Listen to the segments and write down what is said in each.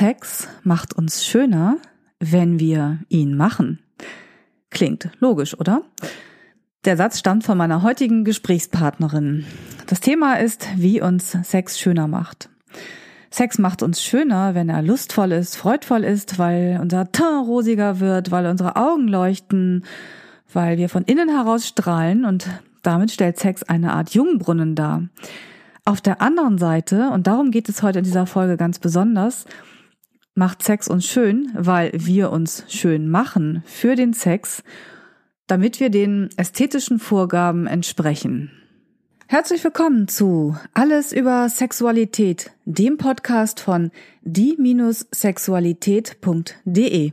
Sex macht uns schöner, wenn wir ihn machen. Klingt logisch, oder? Der Satz stammt von meiner heutigen Gesprächspartnerin. Das Thema ist, wie uns Sex schöner macht. Sex macht uns schöner, wenn er lustvoll ist, freudvoll ist, weil unser Teint rosiger wird, weil unsere Augen leuchten, weil wir von innen heraus strahlen und damit stellt Sex eine Art Jungbrunnen dar. Auf der anderen Seite, und darum geht es heute in dieser Folge ganz besonders, macht Sex uns schön, weil wir uns schön machen für den Sex, damit wir den ästhetischen Vorgaben entsprechen. Herzlich willkommen zu Alles über Sexualität, dem Podcast von die-sexualität.de.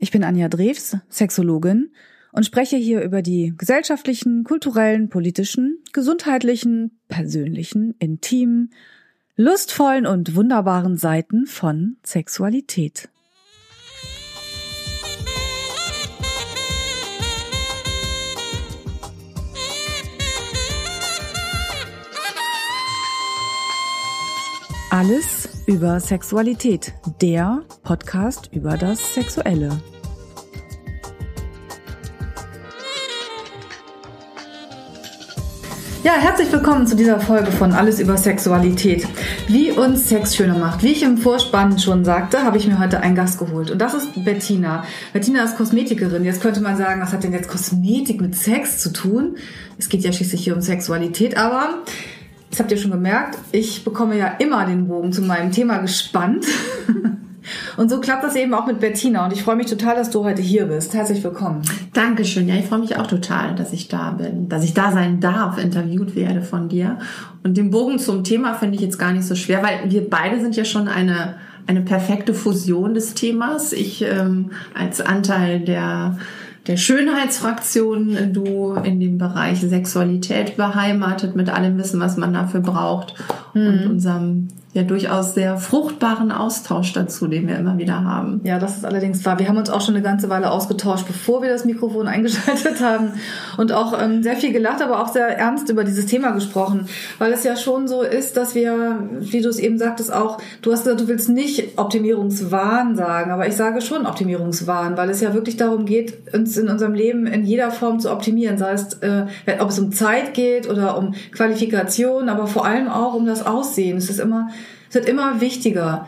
Ich bin Anja Drews, Sexologin und spreche hier über die gesellschaftlichen, kulturellen, politischen, gesundheitlichen, persönlichen, intimen, lustvollen und wunderbaren Seiten von Sexualität. Alles über Sexualität, der Podcast über das Sexuelle. Ja, herzlich willkommen zu dieser Folge von Alles über Sexualität. Wie uns Sex schöner macht. Wie ich im Vorspann schon sagte, habe ich mir heute einen Gast geholt. Und das ist Bettina. Bettina ist Kosmetikerin. Jetzt könnte man sagen, was hat denn jetzt Kosmetik mit Sex zu tun? Es geht ja schließlich hier um Sexualität, aber das habt ihr schon gemerkt, ich bekomme ja immer den Bogen zu meinem Thema gespannt. Und so klappt das eben auch mit Bettina. Und ich freue mich total, dass du heute hier bist. Herzlich willkommen. Dankeschön. Ja, ich freue mich auch total, dass ich da bin, dass ich da sein darf, interviewt werde von dir. Und den Bogen zum Thema finde ich jetzt gar nicht so schwer, weil wir beide sind ja schon eine eine perfekte Fusion des Themas. Ich ähm, als Anteil der der Schönheitsfraktion, du in dem Bereich Sexualität beheimatet mit allem Wissen, was man dafür braucht mhm. und unserem ja durchaus sehr fruchtbaren Austausch dazu, den wir immer wieder haben. Ja, das ist allerdings wahr. Wir haben uns auch schon eine ganze Weile ausgetauscht, bevor wir das Mikrofon eingeschaltet haben und auch ähm, sehr viel gelacht, aber auch sehr ernst über dieses Thema gesprochen, weil es ja schon so ist, dass wir, wie du es eben sagtest, auch, du hast gesagt, du willst nicht Optimierungswahn sagen, aber ich sage schon Optimierungswahn, weil es ja wirklich darum geht, uns in unserem Leben in jeder Form zu optimieren, sei es, äh, ob es um Zeit geht oder um Qualifikation, aber vor allem auch um das Aussehen. Es ist immer es wird immer wichtiger.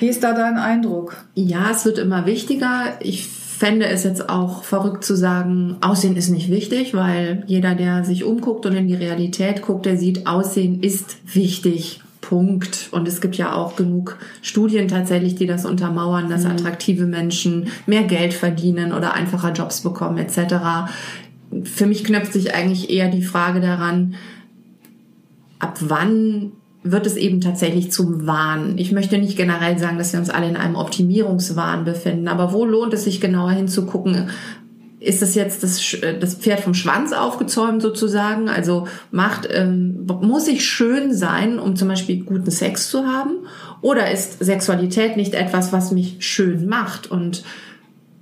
Wie ist da dein Eindruck? Ja, es wird immer wichtiger. Ich fände es jetzt auch verrückt zu sagen, Aussehen ist nicht wichtig, weil jeder, der sich umguckt und in die Realität guckt, der sieht, Aussehen ist wichtig. Punkt. Und es gibt ja auch genug Studien tatsächlich, die das untermauern, dass mhm. attraktive Menschen mehr Geld verdienen oder einfacher Jobs bekommen etc. Für mich knöpft sich eigentlich eher die Frage daran, ab wann wird es eben tatsächlich zum Wahn. Ich möchte nicht generell sagen, dass wir uns alle in einem Optimierungswahn befinden, aber wo lohnt es sich genauer hinzugucken? Ist es jetzt das, das Pferd vom Schwanz aufgezäumt sozusagen? Also macht, ähm, muss ich schön sein, um zum Beispiel guten Sex zu haben? Oder ist Sexualität nicht etwas, was mich schön macht? Und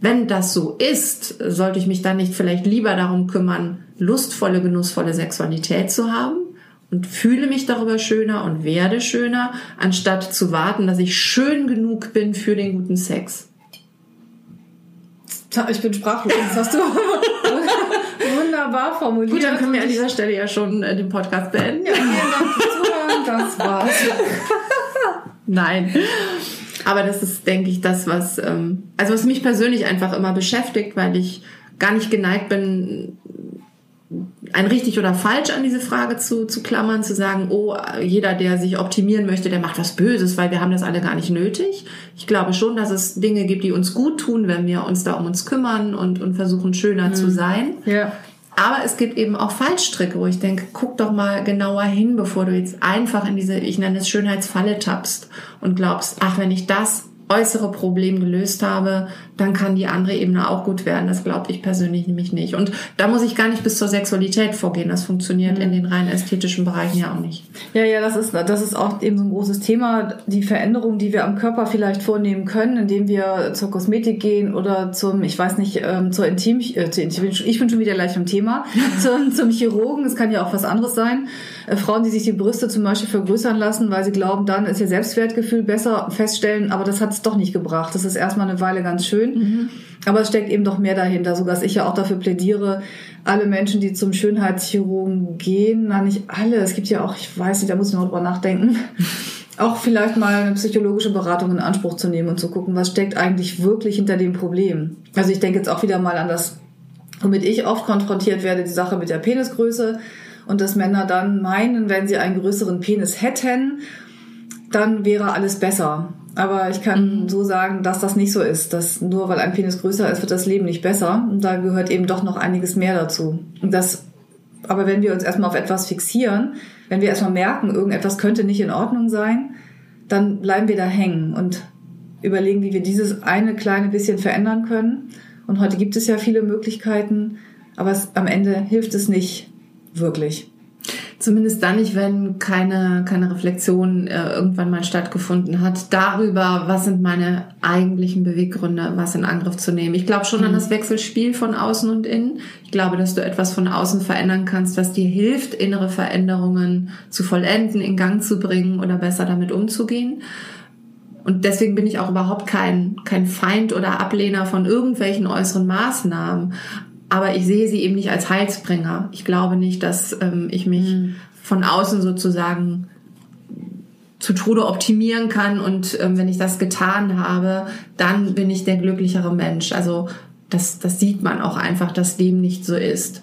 wenn das so ist, sollte ich mich dann nicht vielleicht lieber darum kümmern, lustvolle, genussvolle Sexualität zu haben? Und fühle mich darüber schöner und werde schöner, anstatt zu warten, dass ich schön genug bin für den guten Sex. Ich bin sprachlos. Das hast du wunderbar formuliert. Gut, dann können wir an dieser Stelle ja schon äh, den Podcast beenden. Ja, vielen Dank fürs Zuhören. Das war's. Nein. Aber das ist, denke ich, das, was, ähm, also was mich persönlich einfach immer beschäftigt, weil ich gar nicht geneigt bin, ein richtig oder falsch an diese Frage zu, zu klammern, zu sagen, oh, jeder, der sich optimieren möchte, der macht was Böses, weil wir haben das alle gar nicht nötig. Ich glaube schon, dass es Dinge gibt, die uns gut tun, wenn wir uns da um uns kümmern und, und versuchen, schöner mhm. zu sein. Ja. Aber es gibt eben auch Fallstricke, wo ich denke, guck doch mal genauer hin, bevor du jetzt einfach in diese, ich nenne es Schönheitsfalle tappst und glaubst, ach, wenn ich das äußere Problem gelöst habe, dann kann die andere Ebene auch gut werden. Das glaube ich persönlich nämlich nicht. Und da muss ich gar nicht bis zur Sexualität vorgehen. Das funktioniert mhm. in den rein ästhetischen Bereichen ja auch nicht. Ja, ja, das ist, das ist auch eben so ein großes Thema. Die Veränderung, die wir am Körper vielleicht vornehmen können, indem wir zur Kosmetik gehen oder zum, ich weiß nicht, ähm, zur Intim, äh, zur Intim ich bin schon wieder gleich im Thema, zum, zum Chirurgen. Es kann ja auch was anderes sein. Äh, Frauen, die sich die Brüste zum Beispiel vergrößern lassen, weil sie glauben, dann ist ihr Selbstwertgefühl besser feststellen, aber das hat es doch nicht gebracht. Das ist erstmal eine Weile ganz schön. Mhm. Aber es steckt eben doch mehr dahinter, so dass ich ja auch dafür plädiere, alle Menschen, die zum Schönheitschirurgen gehen, na nicht alle, es gibt ja auch, ich weiß nicht, da muss ich noch drüber nachdenken, auch vielleicht mal eine psychologische Beratung in Anspruch zu nehmen und zu gucken, was steckt eigentlich wirklich hinter dem Problem. Also ich denke jetzt auch wieder mal an das, womit ich oft konfrontiert werde, die Sache mit der Penisgröße und dass Männer dann meinen, wenn sie einen größeren Penis hätten, dann wäre alles besser. Aber ich kann mhm. so sagen, dass das nicht so ist. Dass nur weil ein Penis größer ist, wird das Leben nicht besser. Und da gehört eben doch noch einiges mehr dazu. Und das, aber wenn wir uns erstmal auf etwas fixieren, wenn wir erstmal merken, irgendetwas könnte nicht in Ordnung sein, dann bleiben wir da hängen und überlegen, wie wir dieses eine kleine bisschen verändern können. Und heute gibt es ja viele Möglichkeiten, aber es, am Ende hilft es nicht wirklich. Zumindest dann nicht, wenn keine, keine Reflexion äh, irgendwann mal stattgefunden hat darüber, was sind meine eigentlichen Beweggründe, was in Angriff zu nehmen. Ich glaube schon mhm. an das Wechselspiel von außen und innen. Ich glaube, dass du etwas von außen verändern kannst, was dir hilft, innere Veränderungen zu vollenden, in Gang zu bringen oder besser damit umzugehen. Und deswegen bin ich auch überhaupt kein, kein Feind oder Ablehner von irgendwelchen äußeren Maßnahmen aber ich sehe sie eben nicht als Heilsbringer. Ich glaube nicht, dass ähm, ich mich mhm. von außen sozusagen zu Tode optimieren kann und ähm, wenn ich das getan habe, dann bin ich der glücklichere Mensch. Also das, das sieht man auch einfach, dass dem nicht so ist.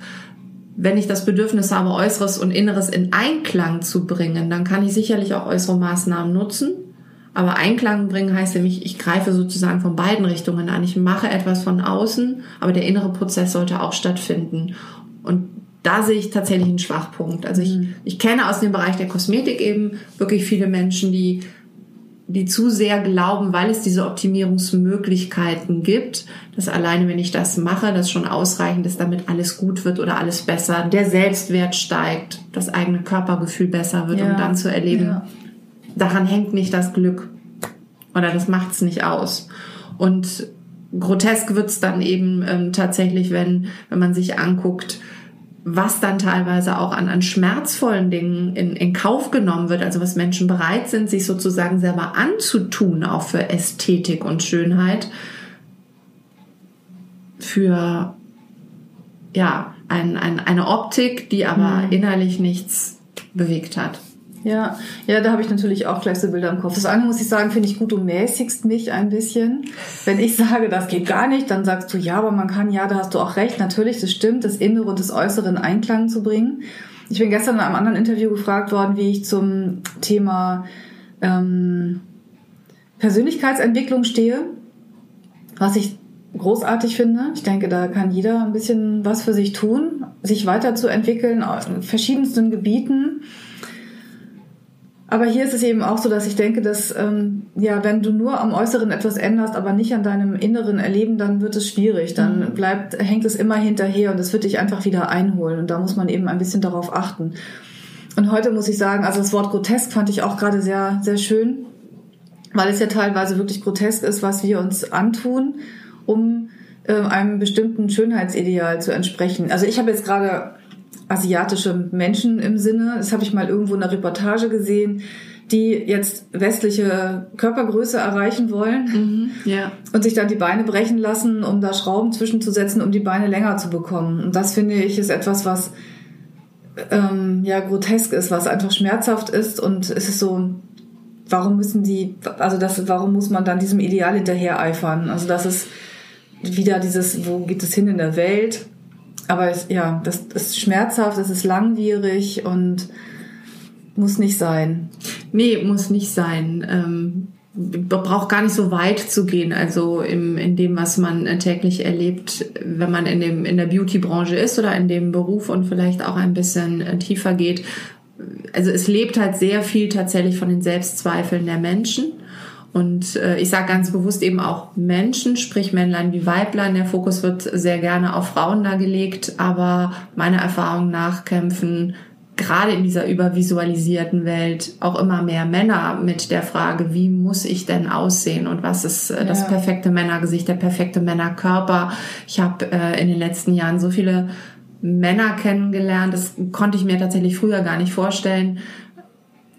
Wenn ich das Bedürfnis habe, Äußeres und Inneres in Einklang zu bringen, dann kann ich sicherlich auch äußere Maßnahmen nutzen. Aber Einklang bringen heißt nämlich, ich greife sozusagen von beiden Richtungen an. Ich mache etwas von außen, aber der innere Prozess sollte auch stattfinden. Und da sehe ich tatsächlich einen Schwachpunkt. Also ich, mhm. ich kenne aus dem Bereich der Kosmetik eben wirklich viele Menschen, die, die zu sehr glauben, weil es diese Optimierungsmöglichkeiten gibt, dass alleine, wenn ich das mache, das schon ausreichend ist, damit alles gut wird oder alles besser, der Selbstwert steigt, das eigene Körpergefühl besser wird, ja. um dann zu erleben, ja daran hängt nicht das Glück oder das macht's nicht aus. Und grotesk wird's dann eben ähm, tatsächlich, wenn, wenn man sich anguckt, was dann teilweise auch an, an schmerzvollen Dingen in, in Kauf genommen wird, also was Menschen bereit sind, sich sozusagen selber anzutun, auch für Ästhetik und Schönheit, für ja, ein, ein, eine Optik, die aber mhm. innerlich nichts bewegt hat. Ja, ja, da habe ich natürlich auch gleich so Bilder im Kopf. Das eine muss ich sagen, finde ich gut, du mäßigst mich ein bisschen. Wenn ich sage, das geht gar nicht, dann sagst du, ja, aber man kann, ja, da hast du auch recht, natürlich, das stimmt, das Innere und das Äußere in Einklang zu bringen. Ich bin gestern in einem anderen Interview gefragt worden, wie ich zum Thema ähm, Persönlichkeitsentwicklung stehe, was ich großartig finde. Ich denke, da kann jeder ein bisschen was für sich tun, sich weiterzuentwickeln in verschiedensten Gebieten aber hier ist es eben auch so, dass ich denke, dass ähm, ja, wenn du nur am Äußeren etwas änderst, aber nicht an deinem inneren Erleben, dann wird es schwierig. Dann mhm. bleibt, hängt es immer hinterher und es wird dich einfach wieder einholen. Und da muss man eben ein bisschen darauf achten. Und heute muss ich sagen, also das Wort grotesk fand ich auch gerade sehr, sehr schön, weil es ja teilweise wirklich grotesk ist, was wir uns antun, um äh, einem bestimmten Schönheitsideal zu entsprechen. Also ich habe jetzt gerade asiatische Menschen im Sinne. Das habe ich mal irgendwo in einer Reportage gesehen, die jetzt westliche Körpergröße erreichen wollen mhm, ja. und sich dann die Beine brechen lassen, um da Schrauben zwischenzusetzen, um die Beine länger zu bekommen. Und das finde ich ist etwas, was ähm, ja grotesk ist, was einfach schmerzhaft ist und es ist so, warum müssen die, also das, warum muss man dann diesem Ideal hinterher eifern? Also das ist wieder dieses, wo geht es hin in der Welt? Aber es, ja, das ist schmerzhaft, es ist langwierig und muss nicht sein. Nee, muss nicht sein. Ähm, braucht gar nicht so weit zu gehen, also im, in dem, was man täglich erlebt, wenn man in, dem, in der Beauty-Branche ist oder in dem Beruf und vielleicht auch ein bisschen äh, tiefer geht. Also es lebt halt sehr viel tatsächlich von den Selbstzweifeln der Menschen Und äh, ich sage ganz bewusst eben auch Menschen, sprich Männlein wie Weiblein. Der Fokus wird sehr gerne auf Frauen da gelegt, aber meiner Erfahrung nach kämpfen gerade in dieser übervisualisierten Welt auch immer mehr Männer mit der Frage, wie muss ich denn aussehen? Und was ist äh, das perfekte Männergesicht, der perfekte Männerkörper. Ich habe äh, in den letzten Jahren so viele Männer kennengelernt, das konnte ich mir tatsächlich früher gar nicht vorstellen,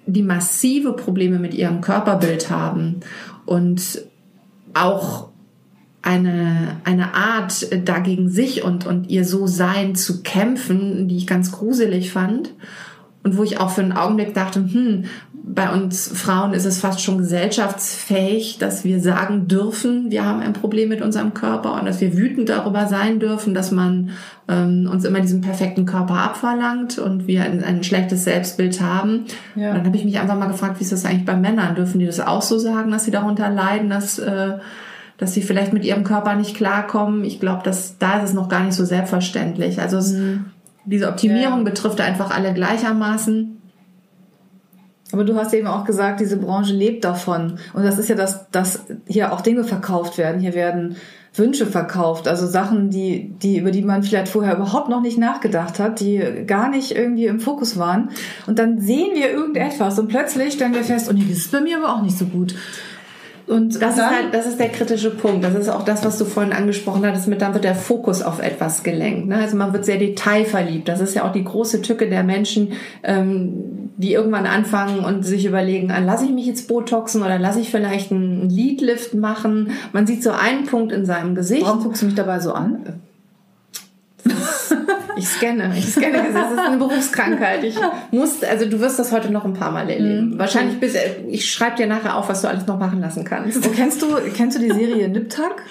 die massive Probleme mit ihrem Körperbild haben und auch eine, eine Art dagegen sich und, und ihr so sein zu kämpfen, die ich ganz gruselig fand und wo ich auch für einen Augenblick dachte, hm, bei uns Frauen ist es fast schon gesellschaftsfähig, dass wir sagen dürfen, wir haben ein Problem mit unserem Körper und dass wir wütend darüber sein dürfen, dass man ähm, uns immer diesen perfekten Körper abverlangt und wir ein, ein schlechtes Selbstbild haben. Ja. Und dann habe ich mich einfach mal gefragt, wie ist das eigentlich bei Männern? Dürfen die das auch so sagen, dass sie darunter leiden, dass äh, dass sie vielleicht mit ihrem Körper nicht klarkommen. Ich glaube, dass da ist es noch gar nicht so selbstverständlich. Also es, mhm. Diese Optimierung ja. betrifft einfach alle gleichermaßen. Aber du hast eben auch gesagt, diese Branche lebt davon. Und das ist ja das, dass hier auch Dinge verkauft werden. Hier werden Wünsche verkauft, also Sachen, die, die, über die man vielleicht vorher überhaupt noch nicht nachgedacht hat, die gar nicht irgendwie im Fokus waren. Und dann sehen wir irgendetwas und plötzlich stellen wir fest, oh nee, das ist bei mir aber auch nicht so gut. Und das ist halt, das ist der kritische Punkt. Das ist auch das, was du vorhin angesprochen hattest, mit dann wird der Fokus auf etwas gelenkt. Ne? Also man wird sehr detailverliebt. Das ist ja auch die große Tücke der Menschen, ähm, die irgendwann anfangen und sich überlegen, ah, lasse ich mich jetzt Botoxen oder lasse ich vielleicht einen Leadlift machen. Man sieht so einen Punkt in seinem Gesicht. Warum guckst du mich dabei so an? Ich scanne, ich scanne. Das ist eine Berufskrankheit. Ich muss, also du wirst das heute noch ein paar Mal erleben. Mhm. Wahrscheinlich bis, ich schreibe dir nachher auf, was du alles noch machen lassen kannst. Oh, kennst du, kennst du die Serie Niptag?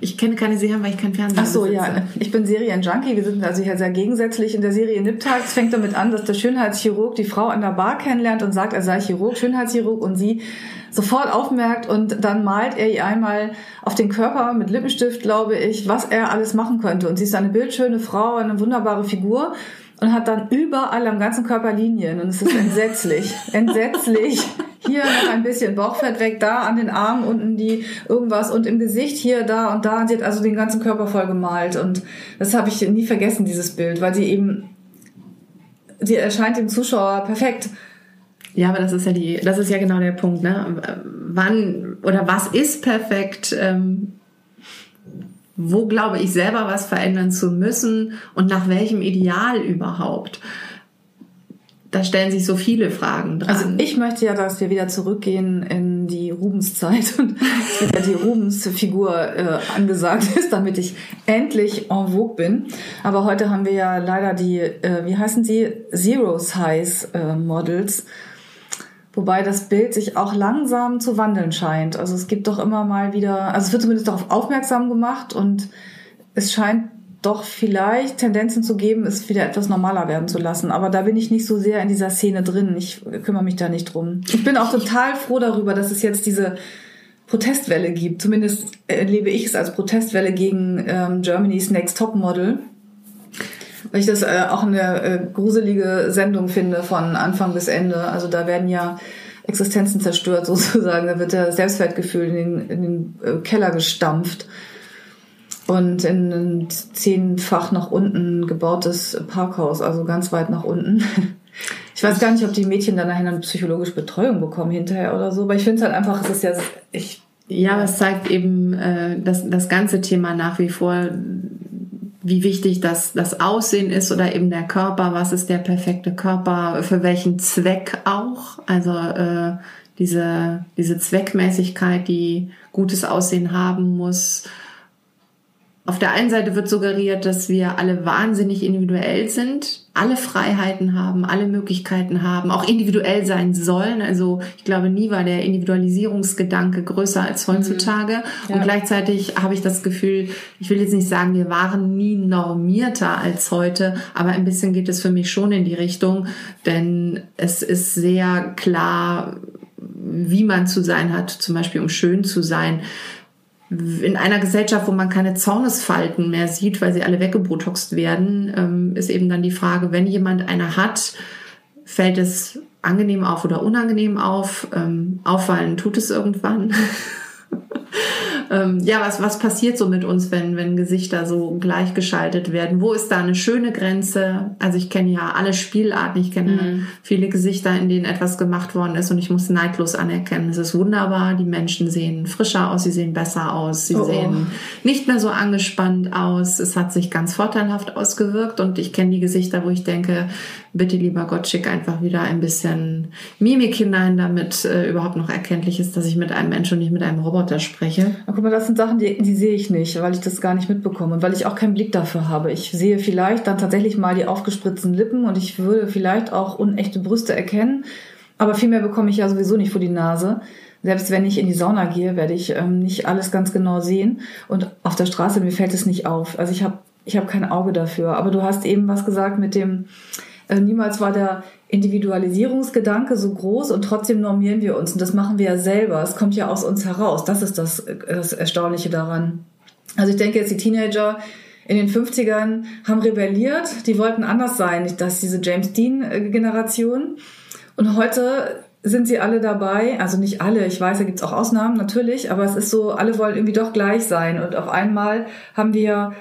Ich kenne keine Serien, weil ich kein Fernsehen Ach so, besitze. ja. Ich bin Serienjunkie. Wir sind also hier sehr gegensätzlich. In der Serie Niptag es fängt damit an, dass der Schönheitschirurg die Frau an der Bar kennenlernt und sagt, er sei Chirurg, Schönheitschirurg und sie sofort aufmerkt und dann malt er ihr einmal auf den Körper mit Lippenstift, glaube ich, was er alles machen könnte. Und sie ist eine bildschöne Frau, eine wunderbare Figur und hat dann überall am ganzen Körper Linien und es ist entsetzlich, entsetzlich. Hier noch ein bisschen Bauchfett weg, da an den Armen unten die irgendwas und im Gesicht hier, da und da. Und sie hat also den ganzen Körper voll gemalt und das habe ich nie vergessen, dieses Bild, weil sie eben, sie erscheint dem Zuschauer perfekt. Ja, aber das ist ja die, das ist ja genau der Punkt, ne? Wann oder was ist perfekt? Ähm, wo glaube ich selber was verändern zu müssen und nach welchem Ideal überhaupt? Da stellen sich so viele Fragen dran. Also ich möchte ja, dass wir wieder zurückgehen in die Rubenszeit und die Rubensfigur äh, angesagt ist, damit ich endlich en vogue bin. Aber heute haben wir ja leider die, äh, wie heißen sie, Zero Size äh, Models Wobei das Bild sich auch langsam zu wandeln scheint. Also es gibt doch immer mal wieder, also es wird zumindest darauf aufmerksam gemacht und es scheint doch vielleicht Tendenzen zu geben, es wieder etwas normaler werden zu lassen. Aber da bin ich nicht so sehr in dieser Szene drin. Ich kümmere mich da nicht drum. Ich bin auch total froh darüber, dass es jetzt diese Protestwelle gibt. Zumindest erlebe ich es als Protestwelle gegen ähm, Germany's Next Top Model weil ich das äh, auch eine äh, gruselige Sendung finde von Anfang bis Ende. Also da werden ja Existenzen zerstört sozusagen. Da wird das Selbstwertgefühl in den, in den äh, Keller gestampft und in ein zehnfach nach unten gebautes Parkhaus, also ganz weit nach unten. Ich weiß gar nicht, ob die Mädchen dann nachher eine psychologische Betreuung bekommen hinterher oder so, aber ich finde es halt einfach, es ist ja, ich ja, es zeigt eben äh, das, das ganze Thema nach wie vor, wie wichtig das, das Aussehen ist oder eben der Körper, was ist der perfekte Körper, für welchen Zweck auch. Also äh, diese, diese Zweckmäßigkeit, die gutes Aussehen haben muss, auf der einen Seite wird suggeriert, dass wir alle wahnsinnig individuell sind, alle Freiheiten haben, alle Möglichkeiten haben, auch individuell sein sollen. Also ich glaube, nie war der Individualisierungsgedanke größer als heutzutage. Mhm. Ja. Und gleichzeitig habe ich das Gefühl, ich will jetzt nicht sagen, wir waren nie normierter als heute, aber ein bisschen geht es für mich schon in die Richtung, denn es ist sehr klar, wie man zu sein hat, zum Beispiel um schön zu sein in einer Gesellschaft, wo man keine Zornesfalten mehr sieht, weil sie alle weggebotoxt werden, ähm, ist eben dann die Frage, wenn jemand eine hat, fällt es angenehm auf oder unangenehm auf. Ähm, auffallen tut es irgendwann. ähm, ja, was, was passiert so mit uns, wenn, wenn Gesichter so gleichgeschaltet werden? Wo ist da eine schöne Grenze? Also ich kenne ja alle Spielarten, ich kenne mhm. viele Gesichter, in denen etwas gemacht worden ist und ich muss neidlos anerkennen, es ist wunderbar, die Menschen sehen frischer aus, sie sehen besser aus, sie oh, oh. sehen nicht mehr so angespannt aus, es hat sich ganz vorteilhaft ausgewirkt und ich kenne die Gesichter, wo ich denke, bitte lieber Gott, schick einfach wieder ein bisschen Mimik hinein, damit äh, überhaupt noch erkenntlich ist, dass ich mit einem Menschen und nicht mit einem Roboter spreche. Aber guck mal, das sind Sachen, die, die sehe ich nicht, weil ich das gar nicht mitbekomme und weil ich auch keinen Blick dafür habe. Ich sehe vielleicht dann tatsächlich mal die aufgespritzten Lippen und ich würde vielleicht auch unechte Brüste erkennen, aber viel mehr bekomme ich ja sowieso nicht vor die Nase. Selbst wenn ich in die Sauna gehe, werde ich ähm, nicht alles ganz genau sehen. Und auf der Straße, mir fällt es nicht auf. Also ich habe ich hab kein Auge dafür. Aber du hast eben was gesagt mit dem, äh, niemals war der Individualisierungsgedanke so groß und trotzdem normieren wir uns. Und das machen wir ja selber. Es kommt ja aus uns heraus. Das ist das, das Erstaunliche daran. Also ich denke jetzt, die Teenager in den 50ern haben rebelliert. Die wollten anders sein. Das ist diese James Dean-Generation. Und heute sind sie alle dabei, also nicht alle, ich weiß, da gibt's auch Ausnahmen natürlich, aber es ist so, alle wollen irgendwie doch gleich sein. Und auf einmal haben wir,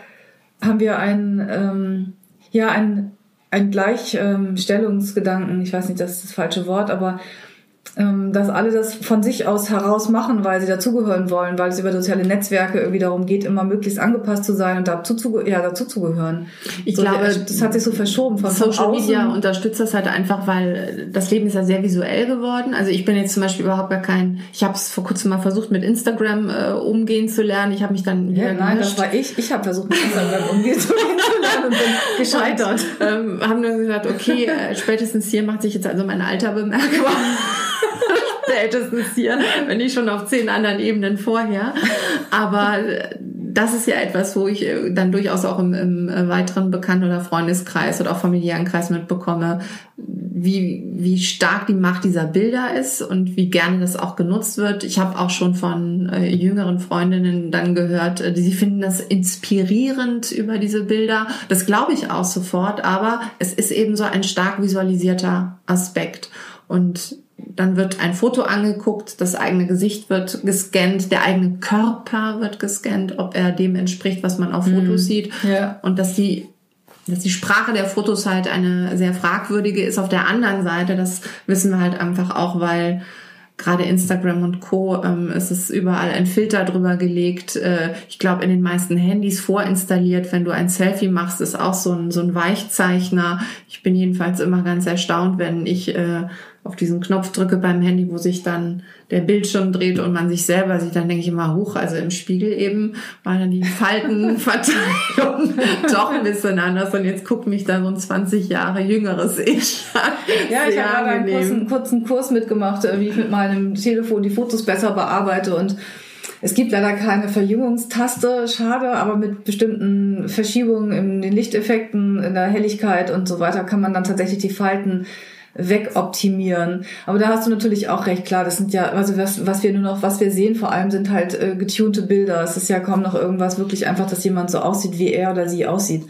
haben wir ein, ähm, ja, ein ein Gleichstellungsgedanken, ich weiß nicht, das ist das falsche Wort, aber dass alle das von sich aus heraus machen, weil sie dazugehören wollen, weil es über soziale Netzwerke irgendwie darum geht, immer möglichst angepasst zu sein und dazu zu, ja, dazu zu gehören. Ich so, glaube, das hat sich so verschoben von Social Media unterstützt das halt einfach, weil das Leben ist ja sehr visuell geworden. Also ich bin jetzt zum Beispiel überhaupt gar kein, ich habe es vor kurzem mal versucht mit Instagram äh, umgehen zu lernen. Ich habe mich dann ja, nein, das war ich. Ich habe versucht mit Instagram umgehen zu lernen und bin gescheitert. Und, ähm, haben nur gesagt, okay, äh, spätestens hier macht sich jetzt also mein Alter bemerkbar. spätestens hier, wenn nicht schon auf zehn anderen Ebenen vorher. Aber das ist ja etwas, wo ich äh, dann durchaus auch im, im äh, weiteren Bekannten- oder Freundeskreis oder auch familiären Kreis mitbekomme, wie, wie stark die Macht dieser Bilder ist und wie gerne das auch genutzt wird. Ich habe auch schon von äh, jüngeren Freundinnen dann gehört, äh, sie finden das inspirierend über diese Bilder. Das glaube ich auch sofort, aber es ist eben so ein stark visualisierter Aspekt. Und dann wird ein Foto angeguckt, das eigene Gesicht wird gescannt, der eigene Körper wird gescannt, ob er dem entspricht, was man auf mhm. Fotos sieht. Ja. Und dass die, dass die Sprache der Fotos halt eine sehr fragwürdige ist auf der anderen Seite, das wissen wir halt einfach auch, weil gerade Instagram und Co. Ähm, es ist überall ein Filter drüber gelegt. Äh, ich glaube, in den meisten Handys vorinstalliert. Wenn du ein Selfie machst, ist auch so ein, so ein Weichzeichner. Ich bin jedenfalls immer ganz erstaunt, wenn ich äh, auf diesen Knopf drücke beim Handy, wo sich dann der Bildschirm dreht und man sich selber sieht, dann denke ich immer hoch, also im Spiegel eben war dann die Faltenverteilung doch ein bisschen anders und jetzt guckt mich da so ein 20 Jahre jüngeres Ich an. Ja, ich habe einen kurzen, kurzen Kurs mitgemacht, äh, wie ich mit meinem Telefon die Fotos besser bearbeite und es gibt leider keine Verjüngungstaste, schade, aber mit bestimmten Verschiebungen in den Lichteffekten, in der Helligkeit und so weiter kann man dann tatsächlich die Falten wegoptimieren. Aber da hast du natürlich auch recht, klar, das sind ja, also was, was wir nur noch, was wir sehen vor allem sind halt äh, getunte Bilder. Es ist ja kaum noch irgendwas wirklich einfach, dass jemand so aussieht, wie er oder sie aussieht.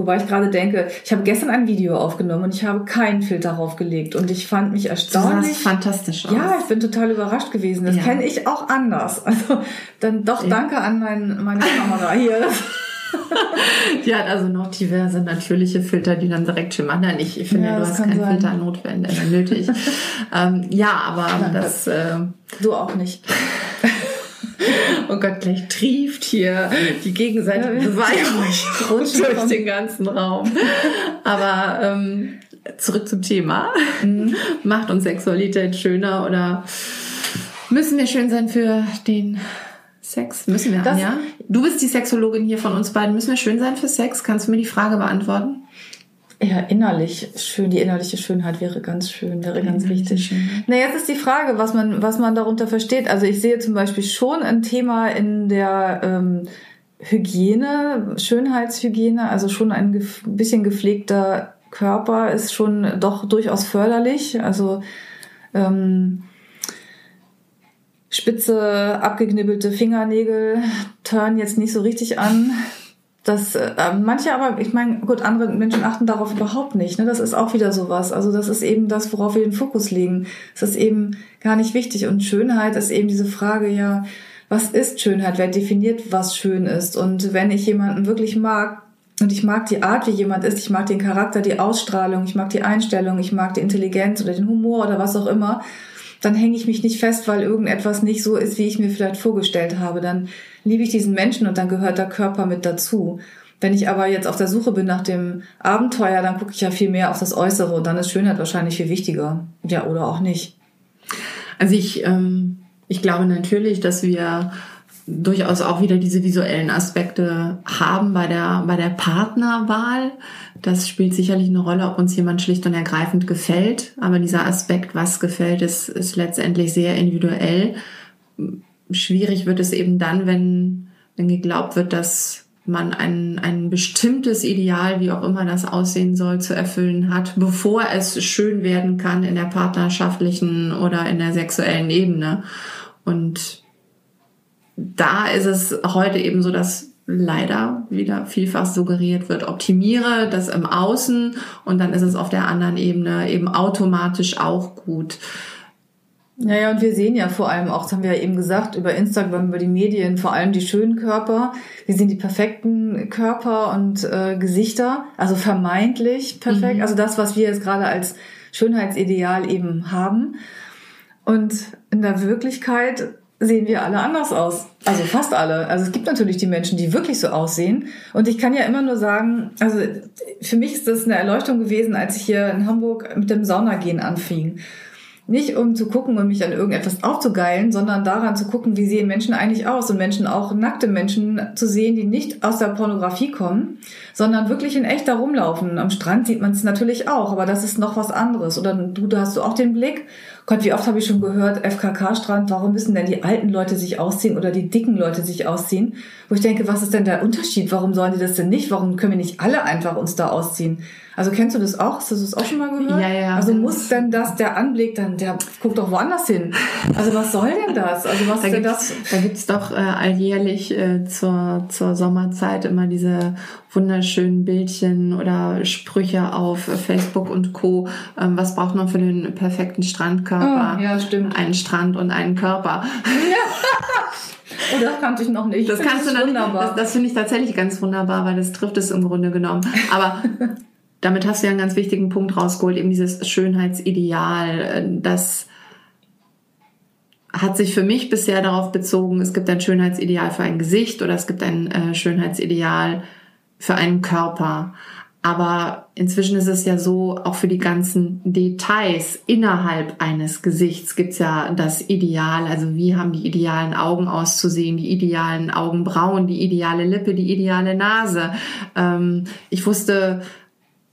Wobei ich gerade denke, ich habe gestern ein Video aufgenommen und ich habe keinen Filter darauf gelegt und ich fand mich erstaunlich. Du fantastisch aus. Ja, ich bin total überrascht gewesen. Das ja. kenne ich auch anders. Also dann doch danke an mein, meine Kamera hier. die hat also noch diverse natürliche Filter, die dann direkt schimmern. Nein, ich, ich finde, ja, du hast keinen sein. Filter notwendig, nötig. ähm, ja, aber Nein, das... Äh, du auch nicht. oh Gott, gleich trieft hier die gegenseitige ja, Beweihung durch den ganzen Raum. Aber ähm, zurück zum Thema. Mhm. Macht uns Sexualität schöner oder müssen wir schön sein für den Sex müssen wir, das, ja? Du bist die Sexologin hier von uns beiden. Müssen wir schön sein für Sex? Kannst du mir die Frage beantworten? Ja, innerlich schön. Die innerliche Schönheit wäre ganz schön, wäre ganz wichtig. Schön. Na, jetzt ist die Frage, was man, was man darunter versteht. Also ich sehe zum Beispiel schon ein Thema in der ähm, Hygiene, Schönheitshygiene, also schon ein gef bisschen gepflegter Körper ist schon doch durchaus förderlich. Also ähm, spitze, abgeknibbelte Fingernägel turn jetzt nicht so richtig an. Das, äh, manche aber, ich meine, gut, andere Menschen achten darauf überhaupt nicht. Ne? Das ist auch wieder sowas. Also das ist eben das, worauf wir den Fokus legen. Das ist eben gar nicht wichtig. Und Schönheit ist eben diese Frage, ja, was ist Schönheit? Wer definiert, was schön ist? Und wenn ich jemanden wirklich mag, und ich mag die Art, wie jemand ist, ich mag den Charakter, die Ausstrahlung, ich mag die Einstellung, ich mag die Intelligenz oder den Humor oder was auch immer, dann hänge ich mich nicht fest, weil irgendetwas nicht so ist, wie ich mir vielleicht vorgestellt habe. Dann liebe ich diesen Menschen und dann gehört der Körper mit dazu. Wenn ich aber jetzt auf der Suche bin nach dem Abenteuer, dann gucke ich ja viel mehr auf das Äußere und dann ist Schönheit wahrscheinlich viel wichtiger. Ja, oder auch nicht. Also ich, ähm, ich glaube natürlich, dass wir durchaus auch wieder diese visuellen Aspekte haben bei der, bei der Partnerwahl. Das spielt sicherlich eine Rolle, ob uns jemand schlicht und ergreifend gefällt. Aber dieser Aspekt, was gefällt, ist, ist letztendlich sehr individuell. Schwierig wird es eben dann, wenn, wenn geglaubt wird, dass man ein, ein bestimmtes Ideal, wie auch immer das aussehen soll, zu erfüllen hat, bevor es schön werden kann in der partnerschaftlichen oder in der sexuellen Ebene. Und da ist es heute eben so, dass leider wieder vielfach suggeriert wird, optimiere das im Außen und dann ist es auf der anderen Ebene eben automatisch auch gut. Naja, und wir sehen ja vor allem auch, das haben wir ja eben gesagt, über Instagram, über die Medien, vor allem die schönen Körper. Wir sehen die perfekten Körper und äh, Gesichter, also vermeintlich perfekt. Mhm. Also das, was wir jetzt gerade als Schönheitsideal eben haben. Und in der Wirklichkeit sehen wir alle anders aus. Also fast alle. Also es gibt natürlich die Menschen, die wirklich so aussehen. Und ich kann ja immer nur sagen, also für mich ist das eine Erleuchtung gewesen, als ich hier in Hamburg mit dem Saunagehen anfing. Nicht um zu gucken und mich an irgendetwas aufzugeilen, sondern daran zu gucken, wie sehen Menschen eigentlich aus und Menschen auch nackte Menschen zu sehen, die nicht aus der Pornografie kommen, sondern wirklich in echt da rumlaufen. Am Strand sieht man es natürlich auch, aber das ist noch was anderes. Oder du, da hast du auch den Blick Gott, wie oft habe ich schon gehört, FKK-Strand, warum müssen denn die alten Leute sich ausziehen oder die dicken Leute sich ausziehen? Wo ich denke, was ist denn der Unterschied? Warum sollen die das denn nicht? Warum können wir nicht alle einfach uns da ausziehen? Also kennst du das auch? Hast du das auch schon mal gehört? Ja, ja. Also muss denn das, der Anblick dann, der guckt doch woanders hin. Also was soll denn das? Also was da ist denn das? Da gibt's doch äh, alljährlich äh, zur, zur Sommerzeit immer diese wunderschönen Bildchen oder Sprüche auf Facebook und Co. Ähm, was braucht man für den perfekten Strandkörper? Oh, ja, stimmt. Einen Strand und einen Körper. Ja. Oh, das kannte ich noch nicht. Das kannst du noch wunderbar. Das, das finde ich tatsächlich ganz wunderbar, weil das trifft es im Grunde genommen. Aber damit hast du ja einen ganz wichtigen Punkt rausgeholt, eben dieses Schönheitsideal, das hat sich für mich bisher darauf bezogen, es gibt ein Schönheitsideal für ein Gesicht oder es gibt ein äh, Schönheitsideal für einen Körper. Aber inzwischen ist es ja so, auch für die ganzen Details innerhalb eines Gesichts gibt's ja das Ideal. Also wie haben die idealen Augen auszusehen, die idealen Augenbrauen, die ideale Lippe, die ideale Nase. Ähm, ich wusste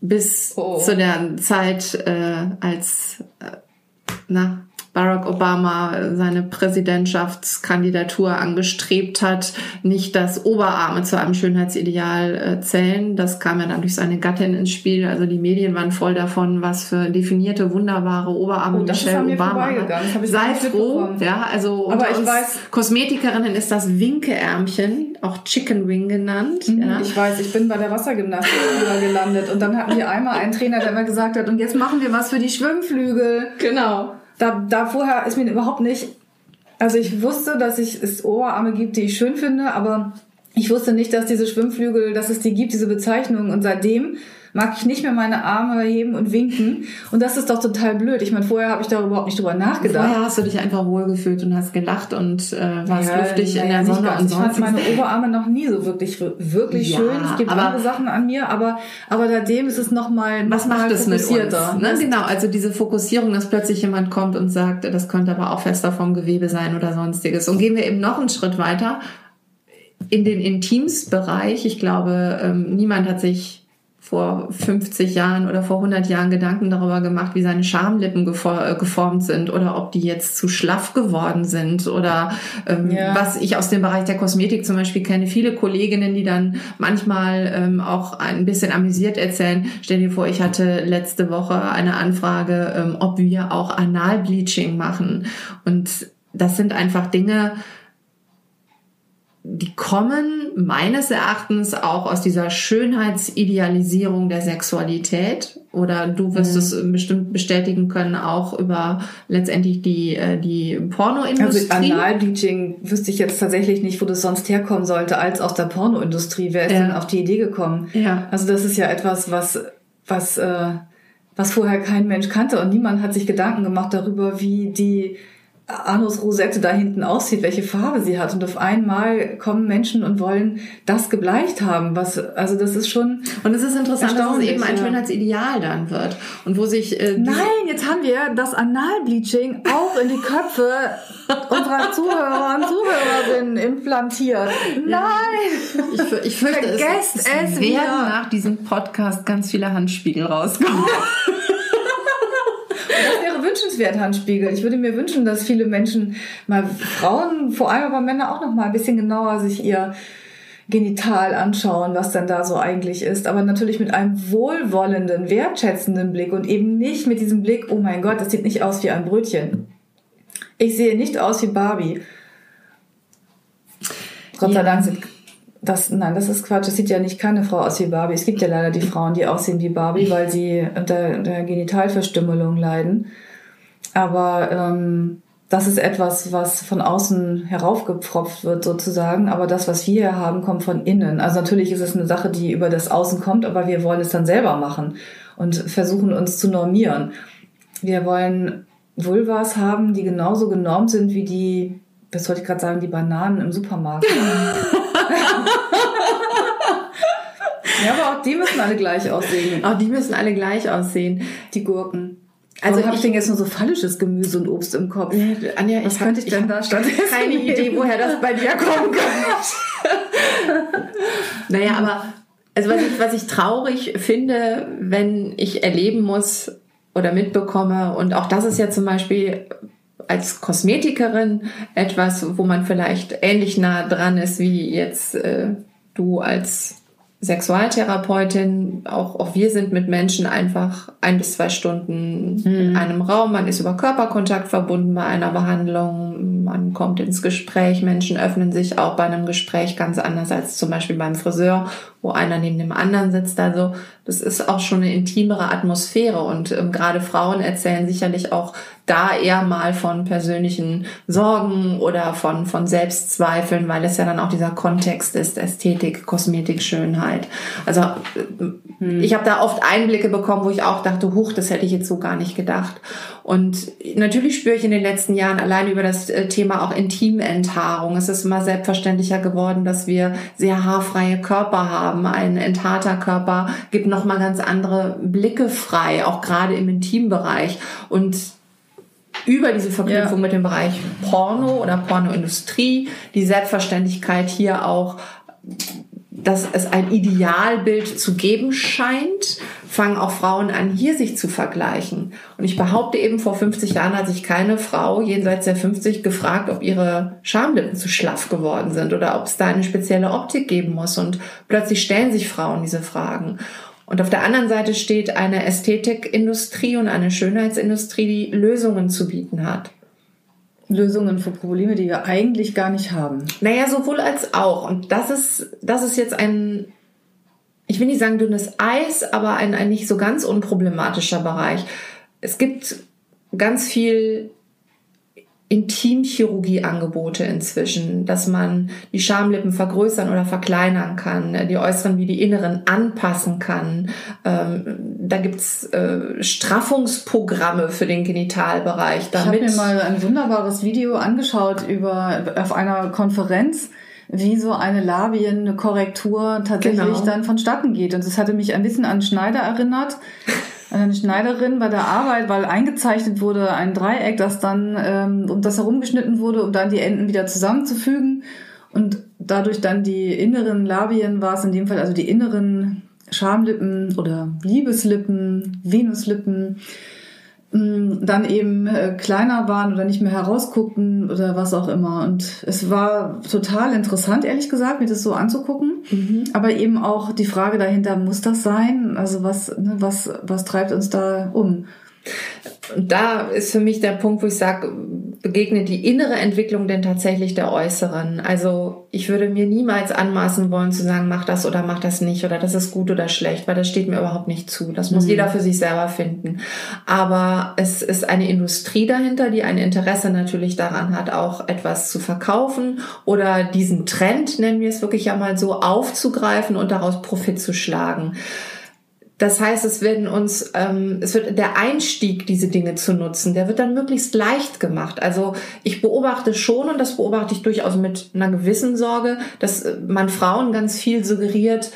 bis oh. zu der Zeit, äh, als äh, na, Barack Obama seine Präsidentschaftskandidatur angestrebt hat, nicht, dass Oberarme zu einem Schönheitsideal äh, zählen. Das kam ja dann durch seine Gattin ins Spiel. Also die Medien waren voll davon, was für definierte, wunderbare Oberarme oh, Michelle Obama hat. Sei froh, ja, also Aber ich weiß, Kosmetikerinnen ist das Winkeärmchen, auch Chicken Wing genannt. Mhm, ja. Ich weiß, ich bin bei der Wassergymnastik gelandet und dann hatten wir einmal einen Trainer, der immer gesagt hat, und jetzt machen wir was für die Schwimmflügel. Genau da, da vorher ist mir überhaupt nicht, also ich wusste, dass ich, es Oberarme gibt, die ich schön finde, aber ich wusste nicht, dass diese Schwimmflügel, dass es die gibt, diese Bezeichnung. Und seitdem mag ich nicht mehr meine Arme heben und winken. Und das ist doch total blöd. Ich meine, vorher habe ich da überhaupt nicht drüber nachgedacht. Vorher hast du dich einfach wohlgefühlt und hast gelacht und äh, warst ja, luftig ja, in der Sonne. Und ich fand meine Oberarme noch nie so wirklich wirklich ja, schön. Es gibt andere Sachen an mir, aber aber seitdem ist es noch mal was macht es mit uns? Ne? Genau, also diese Fokussierung, dass plötzlich jemand kommt und sagt, das könnte aber auch fester vom Gewebe sein oder sonstiges. Und gehen wir eben noch einen Schritt weiter in den Intimsbereich. Ich glaube, ähm, niemand hat sich vor 50 Jahren oder vor 100 Jahren Gedanken darüber gemacht, wie seine Schamlippen äh, geformt sind oder ob die jetzt zu schlaff geworden sind oder ähm, ja. was ich aus dem Bereich der Kosmetik zum Beispiel kenne. Viele Kolleginnen, die dann manchmal ähm, auch ein bisschen amüsiert erzählen. Stell dir vor, ich hatte letzte Woche eine Anfrage, ähm, ob wir auch Analbleaching machen. Und das sind einfach Dinge, die kommen meines Erachtens auch aus dieser Schönheitsidealisierung der Sexualität. Oder du wirst mhm. es bestimmt bestätigen können, auch über letztendlich die, äh, die Pornoindustrie. Also Analbleaching wüsste ich jetzt tatsächlich nicht, wo das sonst herkommen sollte, als aus der Pornoindustrie. Wer ist ja. denn auf die Idee gekommen? Ja. Also das ist ja etwas, was, was, äh, was vorher kein Mensch kannte und niemand hat sich Gedanken gemacht darüber, wie die Anus Rosette da hinten aussieht, welche Farbe sie hat. Und auf einmal kommen Menschen und wollen das gebleicht haben. Was, also das ist schon. Und es ist interessant, dass es eben ein Schönheitsideal dann wird. Und wo sich. Äh, Nein, jetzt haben wir das Analbleaching auch in die Köpfe unserer Zuhörer und Zuhörerinnen implantiert. Nein! Ich, ich fürchte, Vergesst es, es, es werden nach diesem Podcast ganz viele Handspiegel rauskommen. wünschenswert, Handspiegel. Ich würde mir wünschen, dass viele Menschen mal Frauen, vor allem aber Männer auch noch mal ein bisschen genauer sich ihr Genital anschauen, was denn da so eigentlich ist. Aber natürlich mit einem wohlwollenden, wertschätzenden Blick und eben nicht mit diesem Blick, oh mein Gott, das sieht nicht aus wie ein Brötchen. Ich sehe nicht aus wie Barbie. Gott sei Dank sind das, nein, das ist Quatsch. Es sieht ja nicht keine Frau aus wie Barbie. Es gibt ja leider die Frauen, die aussehen wie Barbie, weil sie unter der Genitalverstümmelung leiden. Aber ähm, das ist etwas, was von außen heraufgepfropft wird sozusagen. Aber das, was wir hier haben, kommt von innen. Also natürlich ist es eine Sache, die über das Außen kommt, aber wir wollen es dann selber machen und versuchen uns zu normieren. Wir wollen Vulvas haben, die genauso genormt sind wie die, was wollte ich gerade sagen, die Bananen im Supermarkt. ja, aber auch die müssen alle gleich aussehen. Auch die müssen alle gleich aussehen. Die Gurken. Also habe ich denn jetzt nur so fallisches Gemüse und Obst im Kopf? Nee, Anja, Was ich könnte ich, ich denn da stattdessen? Keine Idee, woher das bei dir kommen könnte. naja, aber also was ich, was ich traurig finde, wenn ich erleben muss oder mitbekomme, und auch das ist ja zum Beispiel als Kosmetikerin etwas, wo man vielleicht ähnlich nah dran ist wie jetzt äh, du als Sexualtherapeutin, auch, auch wir sind mit Menschen einfach ein bis zwei Stunden mhm. in einem Raum. Man ist über Körperkontakt verbunden bei einer Behandlung. Man kommt ins Gespräch. Menschen öffnen sich auch bei einem Gespräch ganz anders als zum Beispiel beim Friseur, wo einer neben dem anderen sitzt. Also das ist auch schon eine intimere Atmosphäre und ähm, gerade Frauen erzählen sicherlich auch da eher mal von persönlichen Sorgen oder von, von Selbstzweifeln, weil es ja dann auch dieser Kontext ist, Ästhetik, Kosmetik, Schönheit. Also hm. ich habe da oft Einblicke bekommen, wo ich auch dachte, huch, das hätte ich jetzt so gar nicht gedacht. Und natürlich spüre ich in den letzten Jahren allein über das äh, Thema auch Intimenthaarung. Es ist immer selbstverständlicher geworden, dass wir sehr haarfreie Körper haben. Ein enthaarter Körper gibt nochmal ganz andere Blicke frei, auch gerade im Intimbereich. Und über diese Verknüpfung ja. mit dem Bereich Porno oder Pornoindustrie, die Selbstverständlichkeit hier auch dass es ein Idealbild zu geben scheint, fangen auch Frauen an, hier sich zu vergleichen. Und ich behaupte eben, vor 50 Jahren hat sich keine Frau jenseits der 50 gefragt, ob ihre Schamlippen zu schlaff geworden sind oder ob es da eine spezielle Optik geben muss. Und plötzlich stellen sich Frauen diese Fragen. Und auf der anderen Seite steht eine Ästhetikindustrie und eine Schönheitsindustrie, die Lösungen zu bieten hat. Lösungen für Probleme, die wir eigentlich gar nicht haben. Naja, sowohl als auch. Und das ist, das ist jetzt ein, ich will nicht sagen dünnes Eis, aber ein, ein nicht so ganz unproblematischer Bereich. Es gibt ganz viel Intimchirurgieangebote inzwischen, dass man die Schamlippen vergrößern oder verkleinern kann, die äußeren wie die inneren anpassen kann. Ähm, da gibt's äh, Straffungsprogramme für den Genitalbereich. Damit ich habe mir mal ein wunderbares Video angeschaut über auf einer Konferenz wie so eine Labienkorrektur tatsächlich genau. dann vonstatten geht. Und das hatte mich ein bisschen an Schneider erinnert eine Schneiderin bei der Arbeit, weil eingezeichnet wurde ein Dreieck, das dann ähm, um das herumgeschnitten wurde, um dann die Enden wieder zusammenzufügen. Und dadurch dann die inneren Labien war es in dem Fall, also die inneren Schamlippen oder Liebeslippen, Venuslippen, dann eben äh, kleiner waren oder nicht mehr herausguckten oder was auch immer. Und es war total interessant, ehrlich gesagt, mir das so anzugucken. Mhm. Aber eben auch die Frage dahinter, muss das sein? Also was, ne, was, was treibt uns da um? Und da ist für mich der Punkt, wo ich sage, begegnet die innere Entwicklung denn tatsächlich der äußeren? Also ich würde mir niemals anmaßen wollen zu sagen, mach das oder mach das nicht oder das ist gut oder schlecht, weil das steht mir überhaupt nicht zu. Das muss mhm. jeder für sich selber finden. Aber es ist eine Industrie dahinter, die ein Interesse natürlich daran hat, auch etwas zu verkaufen oder diesen Trend, nennen wir es wirklich ja mal so, aufzugreifen und daraus Profit zu schlagen. Das heißt, es werden uns, ähm, es wird der Einstieg, diese Dinge zu nutzen, der wird dann möglichst leicht gemacht. Also ich beobachte schon und das beobachte ich durchaus mit einer gewissen Sorge, dass äh, man Frauen ganz viel suggeriert.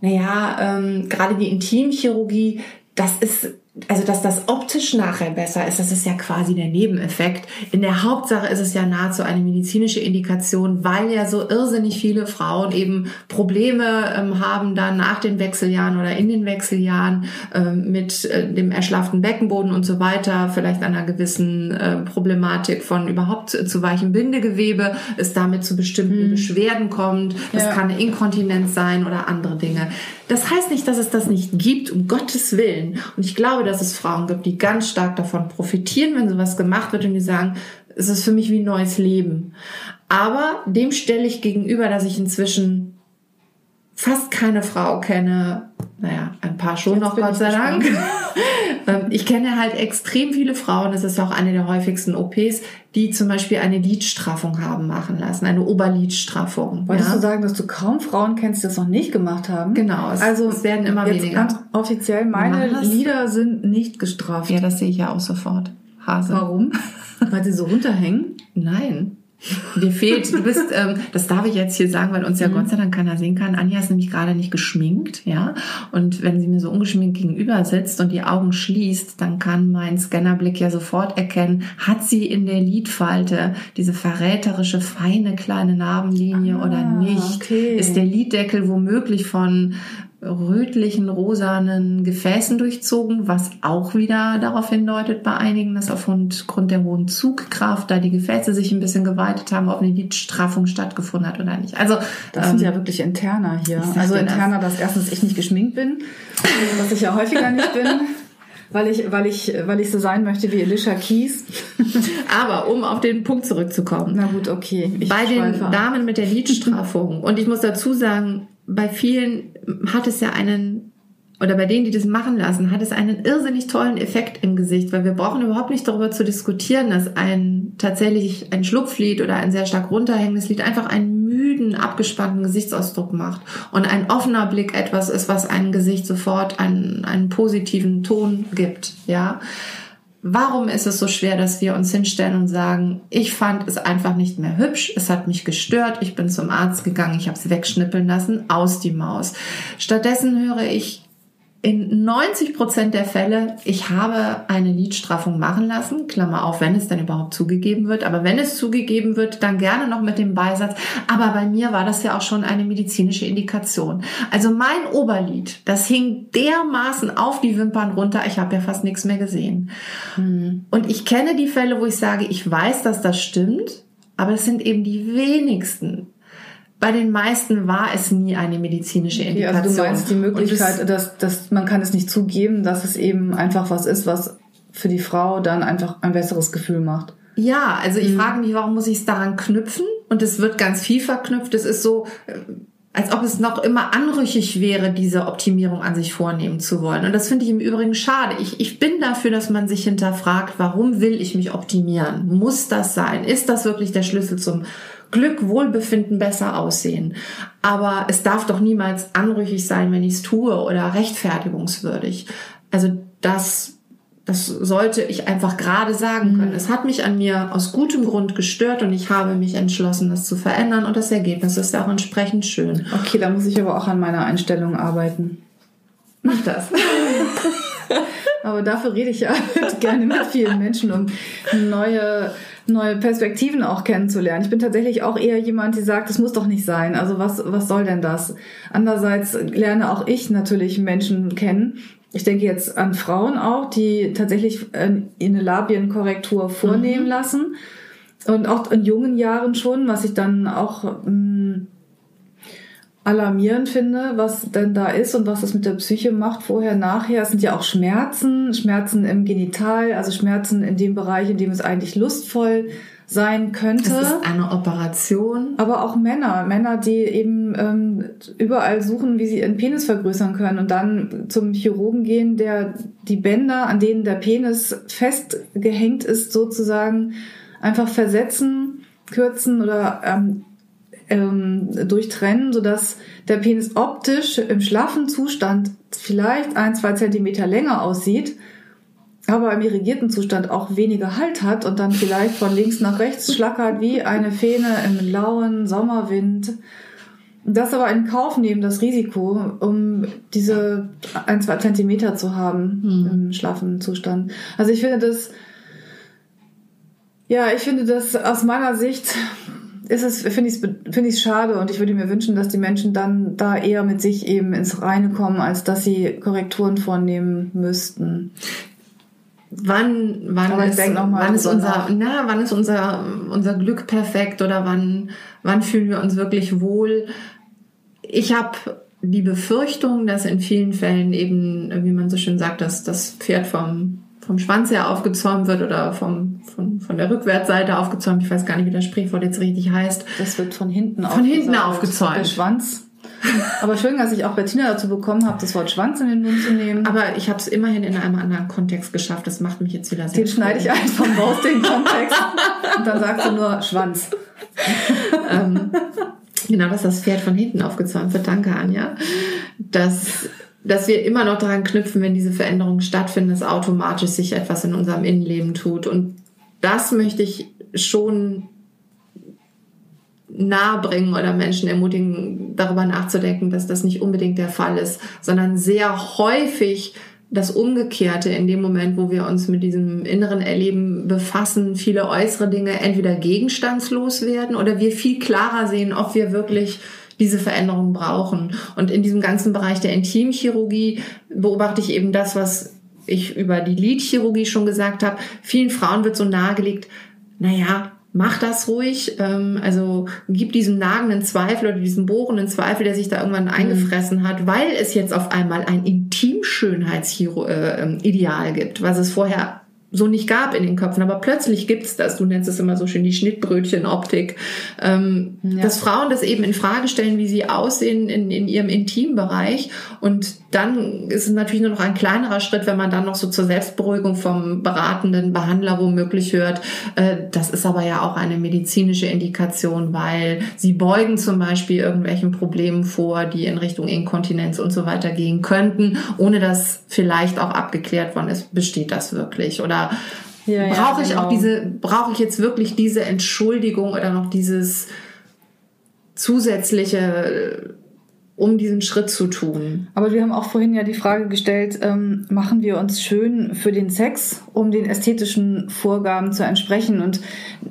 Naja, ähm, gerade die Intimchirurgie, das ist also dass das optisch nachher besser ist, das ist ja quasi der Nebeneffekt. In der Hauptsache ist es ja nahezu eine medizinische Indikation, weil ja so irrsinnig viele Frauen eben Probleme ähm, haben dann nach den Wechseljahren oder in den Wechseljahren ähm, mit äh, dem erschlafften Beckenboden und so weiter, vielleicht einer gewissen äh, Problematik von überhaupt zu, weichem Bindegewebe, es damit zu bestimmten hm. Beschwerden kommt. Das ja. kann eine Inkontinenz sein oder andere Dinge. Das heißt nicht, dass es das nicht gibt, um Gottes Willen. Und ich glaube, dass es Frauen gibt, die ganz stark davon profitieren, wenn sowas gemacht wird und die sagen, es ist für mich wie ein neues Leben. Aber dem stelle ich gegenüber, dass ich inzwischen fast keine Frau kenne, naja, ein paar schon noch, Gott sei Dank. Ähm, ich kenne halt extrem viele Frauen, das ist auch eine der häufigsten OPs, die zum Beispiel eine Lidstraffung haben machen lassen, eine Oberlidstraffung. Wolltest ja? du sagen, dass du kaum Frauen kennst, die das noch nicht gemacht haben? Genau, es, also es werden immer jetzt weniger. Ganz offiziell, meine Lieder sind nicht gestraft. Ja, das sehe ich ja auch sofort. Hase. Warum? Weil sie so runterhängen? Nein. Dir fehlt, du bist, ähm, das darf ich jetzt hier sagen, weil uns ja mhm. Gott sei Dank keiner sehen kann. Anja ist nämlich gerade nicht geschminkt, ja. Und wenn sie mir so ungeschminkt gegenüber sitzt und die Augen schließt, dann kann mein Scannerblick ja sofort erkennen, hat sie in der Lidfalte diese verräterische, feine kleine Narbenlinie ah, oder nicht? Okay. Ist der Liddeckel womöglich von rötlichen, rosanen Gefäßen durchzogen, was auch wieder darauf hindeutet bei einigen, dass aufgrund der hohen Zugkraft da die Gefäße sich ein bisschen geweitet haben, ob eine Lidstraffung stattgefunden hat oder nicht. Also das ähm, sind ja wirklich interner hier. Also interner, das. dass erstens ich nicht geschminkt bin, was ich ja häufiger nicht bin. weil ich, weil ich, weil ich so sein möchte wie Alicia Keys. Aber um auf den Punkt zurückzukommen. Na gut, okay. Ich bei den Damen mit der Lidstraffung. und ich muss dazu sagen, bei vielen hat es ja einen, oder bei denen, die das machen lassen, hat es einen irrsinnig tollen Effekt im Gesicht, weil wir brauchen überhaupt nicht darüber zu diskutieren, dass ein tatsächlich ein Schlupflied oder ein sehr stark runterhängendes Lied einfach einen müden, abgespannten Gesichtsausdruck macht und ein offener Blick etwas ist, was einem Gesicht sofort einen, einen positiven Ton gibt, ja. Warum ist es so schwer, dass wir uns hinstellen und sagen, ich fand es einfach nicht mehr hübsch, es hat mich gestört, ich bin zum Arzt gegangen, ich habe es wegschnippeln lassen, aus die Maus. Stattdessen höre ich in 90 Prozent der Fälle, ich habe eine Lidstraffung machen lassen, Klammer auf, wenn es dann überhaupt zugegeben wird, aber wenn es zugegeben wird, dann gerne noch mit dem Beisatz, aber bei mir war das ja auch schon eine medizinische Indikation. Also mein Oberlid, das hing dermaßen auf die Wimpern runter, ich habe ja fast nichts mehr gesehen. Hm. Und ich kenne die Fälle, wo ich sage, ich weiß, dass das stimmt, aber es sind eben die wenigsten. Bei den meisten war es nie eine medizinische Indikation. Okay, also du meinst die Möglichkeit, dass, dass man kann es nicht zugeben, dass es eben einfach was ist, was für die Frau dann einfach ein besseres Gefühl macht. Ja, also ich mhm. frage mich, warum muss ich es daran knüpfen? Und es wird ganz viel verknüpft. Es ist so, äh, als ob es noch immer anrüchig wäre, diese Optimierung an sich vornehmen zu wollen. Und das finde ich im Übrigen schade. Ich, ich bin dafür, dass man sich hinterfragt, warum will ich mich optimieren? Muss das sein? Ist das wirklich der Schlüssel zum Glück, Wohlbefinden, besser aussehen. Aber es darf doch niemals anrüchig sein, wenn ich es tue oder rechtfertigungswürdig. Also das das sollte ich einfach gerade sagen können. Mhm. Es hat mich an mir aus gutem Grund gestört und ich habe mich entschlossen, das zu verändern und das Ergebnis ist auch entsprechend schön. Okay, da muss ich aber auch an meiner Einstellung arbeiten. Mach das. aber dafür rede ich ja gerne mit vielen Menschen, um neue neue Perspektiven auch kennenzulernen. Ich bin tatsächlich auch eher jemand, die sagt, das muss doch nicht sein. Also was, was soll denn das? Andererseits lerne auch ich natürlich Menschen kennen. Ich denke jetzt an Frauen auch, die tatsächlich äh, eine Labienkorrektur vornehmen mhm. lassen. Und auch in jungen Jahren schon, was ich dann auch, mm, alarmierend finde, was denn da ist und was das mit der Psyche macht, vorher, nachher. Es sind ja auch Schmerzen, Schmerzen im Genital, also Schmerzen in dem Bereich, in dem es eigentlich lustvoll sein könnte. Es ist eine Operation. Aber auch Männer, Männer, die eben ähm, überall suchen, wie sie ihren Penis vergrößern können und dann zum Chirurgen gehen, der die Bänder, an denen der Penis festgehängt ist, sozusagen einfach versetzen, kürzen oder ähm, ähm, durchtrennen, sodass der Penis optisch im schlaffen Zustand vielleicht ein, zwei Zentimeter länger aussieht aber im irrigierten Zustand auch weniger Halt hat und dann vielleicht von links nach rechts schlackert wie eine Fähne im lauen Sommerwind. Das aber in Kauf nehmen, das Risiko, um diese ein, zwei Zentimeter zu haben mhm. im schlaffen Zustand. Also ich finde das, ja, ich finde das aus meiner Sicht ist es, finde ich es finde ich schade und ich würde mir wünschen, dass die Menschen dann da eher mit sich eben ins Reine kommen, als dass sie Korrekturen vornehmen müssten wann, wann ist, wann ist unser, na, wann ist unser, unser Glück perfekt oder wann, wann fühlen wir uns wirklich wohl? Ich habe die Befürchtung, dass in vielen Fällen eben, wie man so schön sagt, dass das Pferd vom, vom Schwanz her aufgezäumt wird oder vom, von, von der Rückwärtsseite aufgezäumt. Ich weiß gar nicht, wie das Sprichwort jetzt richtig heißt. Das wird von hinten Von hinten aufgezäumt. Der Schwanz aber schön, dass ich auch Bettina dazu bekommen habe, das Wort Schwanz in den Mund zu nehmen. Aber ich habe es immerhin in einem anderen Kontext geschafft. Das macht mich jetzt wieder sehr Den schneide ich einfach raus, den Kontext. Und dann sagst du nur Schwanz. ähm, genau, dass das Pferd von hinten aufgezäumt wird. Danke, Anja. Dass, dass wir immer noch daran knüpfen, wenn diese Veränderungen stattfinden, dass automatisch sich etwas in unserem Innenleben tut. Und das möchte ich schon nahebringen oder Menschen ermutigen, darüber nachzudenken, dass das nicht unbedingt der Fall ist, sondern sehr häufig das Umgekehrte in dem Moment, wo wir uns mit diesem inneren Erleben befassen, viele äußere Dinge entweder gegenstandslos werden oder wir viel klarer sehen, ob wir wirklich diese Veränderung brauchen. Und in diesem ganzen Bereich der Intimchirurgie beobachte ich eben das, was ich über die Lidchirurgie schon gesagt habe. Vielen Frauen wird so nahegelegt, naja, mach das ruhig. Ähm, also gib diesem nagenden Zweifel oder diesem bohrenden Zweifel, der sich da irgendwann mhm. eingefressen hat, weil es jetzt auf einmal ein Intimschönheitsideal äh, gibt, was es vorher so nicht gab in den Köpfen, aber plötzlich gibt's das. Du nennst es immer so schön die Schnittbrötchen-Optik, ähm, ja. dass Frauen das eben in Frage stellen, wie sie aussehen in, in ihrem Intimbereich und dann ist es natürlich nur noch ein kleinerer Schritt, wenn man dann noch so zur Selbstberuhigung vom beratenden Behandler womöglich hört. Äh, das ist aber ja auch eine medizinische Indikation, weil sie beugen zum Beispiel irgendwelchen Problemen vor, die in Richtung Inkontinenz und so weiter gehen könnten, ohne dass vielleicht auch abgeklärt worden ist, besteht das wirklich oder ja, brauche ich genau. auch diese, brauche ich jetzt wirklich diese Entschuldigung oder noch dieses zusätzliche um diesen Schritt zu tun. Aber wir haben auch vorhin ja die Frage gestellt, ähm, machen wir uns schön für den Sex, um den ästhetischen Vorgaben zu entsprechen? Und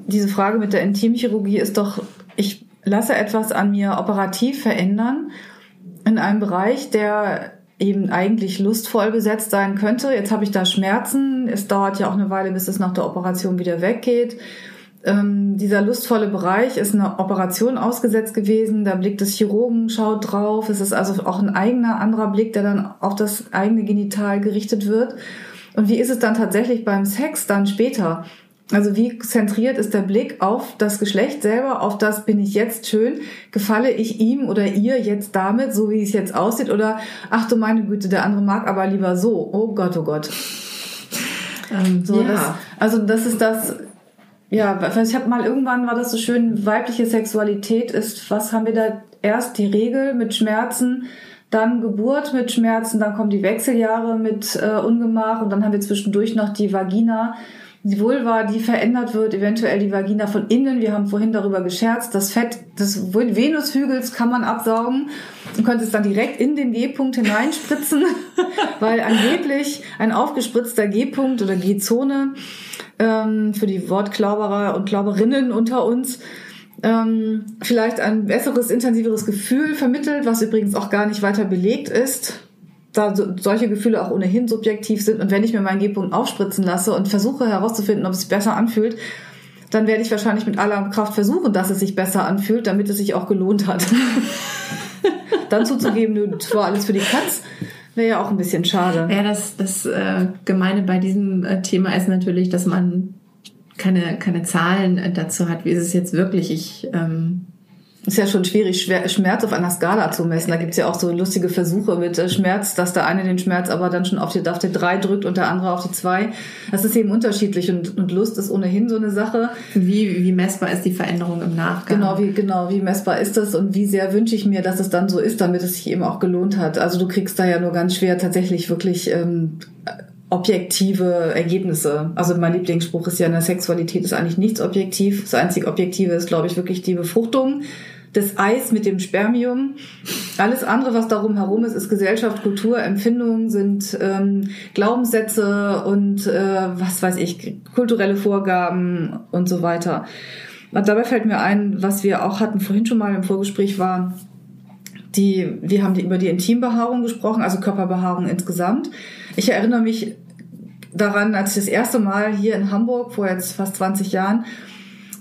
diese Frage mit der Intimchirurgie ist doch, ich lasse etwas an mir operativ verändern in einem Bereich, der eben eigentlich lustvoll besetzt sein könnte. Jetzt habe ich da Schmerzen. Es dauert ja auch eine Weile, bis es nach der Operation wieder weggeht. Ähm, dieser lustvolle Bereich ist eine Operation ausgesetzt gewesen. Der Blick des Chirurgen schaut drauf. Es ist also auch ein eigener anderer Blick, der dann auf das eigene Genital gerichtet wird. Und wie ist es dann tatsächlich beim Sex dann später? Also wie zentriert ist der Blick auf das Geschlecht selber, auf das bin ich jetzt schön, gefalle ich ihm oder ihr jetzt damit, so wie es jetzt aussieht, oder ach du meine Güte, der andere mag aber lieber so. Oh Gott, oh Gott. Ähm, so, ja. das, also das ist das, ja, ich habe mal irgendwann war das so schön, weibliche Sexualität ist, was haben wir da erst die Regel mit Schmerzen, dann Geburt mit Schmerzen, dann kommen die Wechseljahre mit äh, Ungemach und dann haben wir zwischendurch noch die Vagina, die Vulva, die verändert wird, eventuell die Vagina von innen. Wir haben vorhin darüber gescherzt, das Fett des Venushügels kann man absaugen und könnte es dann direkt in den G-Punkt hineinspritzen, weil angeblich ein aufgespritzter G-Punkt oder G-Zone ähm, für die Wortklauberer und Glauberinnen unter uns ähm, vielleicht ein besseres, intensiveres Gefühl vermittelt, was übrigens auch gar nicht weiter belegt ist, da so, solche Gefühle auch ohnehin subjektiv sind. Und wenn ich mir meinen G-Punkt aufspritzen lasse und versuche herauszufinden, ob es sich besser anfühlt, dann werde ich wahrscheinlich mit aller Kraft versuchen, dass es sich besser anfühlt, damit es sich auch gelohnt hat. dann zuzugeben, das war alles für die Katz, wäre ja auch ein bisschen schade. Ja, das, das äh, Gemeine bei diesem äh, Thema ist natürlich, dass man keine, keine Zahlen äh, dazu hat. Wie ist es jetzt wirklich? Ich ähm, ist ja schon schwierig, Schmerz auf einer Skala zu messen. Da gibt's ja auch so lustige Versuche mit äh, Schmerz, dass der eine den Schmerz aber dann schon auf die, auf die drei drückt und der andere auf die zwei. Das ist eben unterschiedlich und, und Lust ist ohnehin so eine Sache. Wie, wie messbar ist die Veränderung im Nachgang? Genau, wie, genau, wie messbar ist das und wie sehr wünsche ich mir, dass es dann so ist, damit es sich eben auch gelohnt hat. Also du kriegst da ja nur ganz schwer tatsächlich wirklich ähm, objektive Ergebnisse. Also mein Lieblingsspruch ist ja, in der Sexualität ist eigentlich nichts objektiv. Das einzige Objektive ist, glaube ich, wirklich die Befruchtung das Eis mit dem Spermium. Alles andere, was darum herum ist, ist Gesellschaft, Kultur, Empfindungen, sind ähm, Glaubenssätze und äh, was weiß ich, kulturelle Vorgaben und so weiter. Und dabei fällt mir ein, was wir auch hatten vorhin schon mal im Vorgespräch war, die, wir haben die, über die Intimbehaarung gesprochen, also Körperbehaarung insgesamt. Ich erinnere mich daran, als ich das erste Mal hier in Hamburg vor jetzt fast 20 Jahren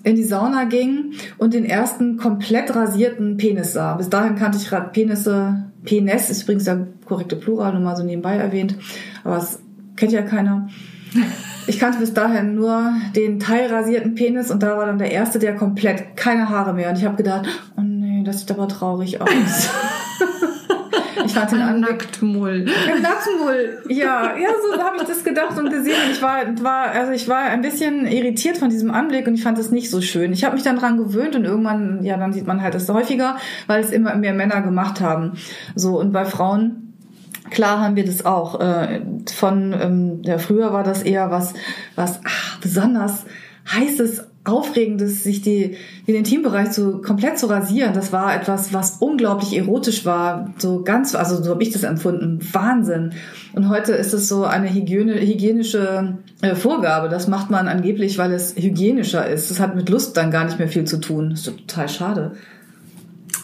in die Sauna ging und den ersten komplett rasierten Penis sah. Bis dahin kannte ich Penisse, Penis ist übrigens der korrekte Plural, nur mal so nebenbei erwähnt, aber das kennt ja keiner. Ich kannte bis dahin nur den teilrasierten Penis und da war dann der erste, der komplett keine Haare mehr. Und ich habe gedacht, oh nee, das sieht aber traurig aus. Ich fand den Ein Nacktmull. Ein Nacktmull, ja. Ja, so habe ich das gedacht und gesehen. Ich war, war, also ich war ein bisschen irritiert von diesem Anblick und ich fand es nicht so schön. Ich habe mich dann dran gewöhnt und irgendwann, ja, dann sieht man halt das häufiger, weil es immer mehr Männer gemacht haben. So, und bei Frauen Klar haben wir das auch. Äh, von ähm, ja, früher war das eher was, was ach, besonders heißes Aufregendes, sich die, den Intimbereich so komplett zu rasieren, das war etwas, was unglaublich erotisch war. So ganz, also so habe ich das empfunden. Wahnsinn. Und heute ist es so eine Hygiene, hygienische äh, Vorgabe. Das macht man angeblich, weil es hygienischer ist. Das hat mit Lust dann gar nicht mehr viel zu tun. Das ist total schade.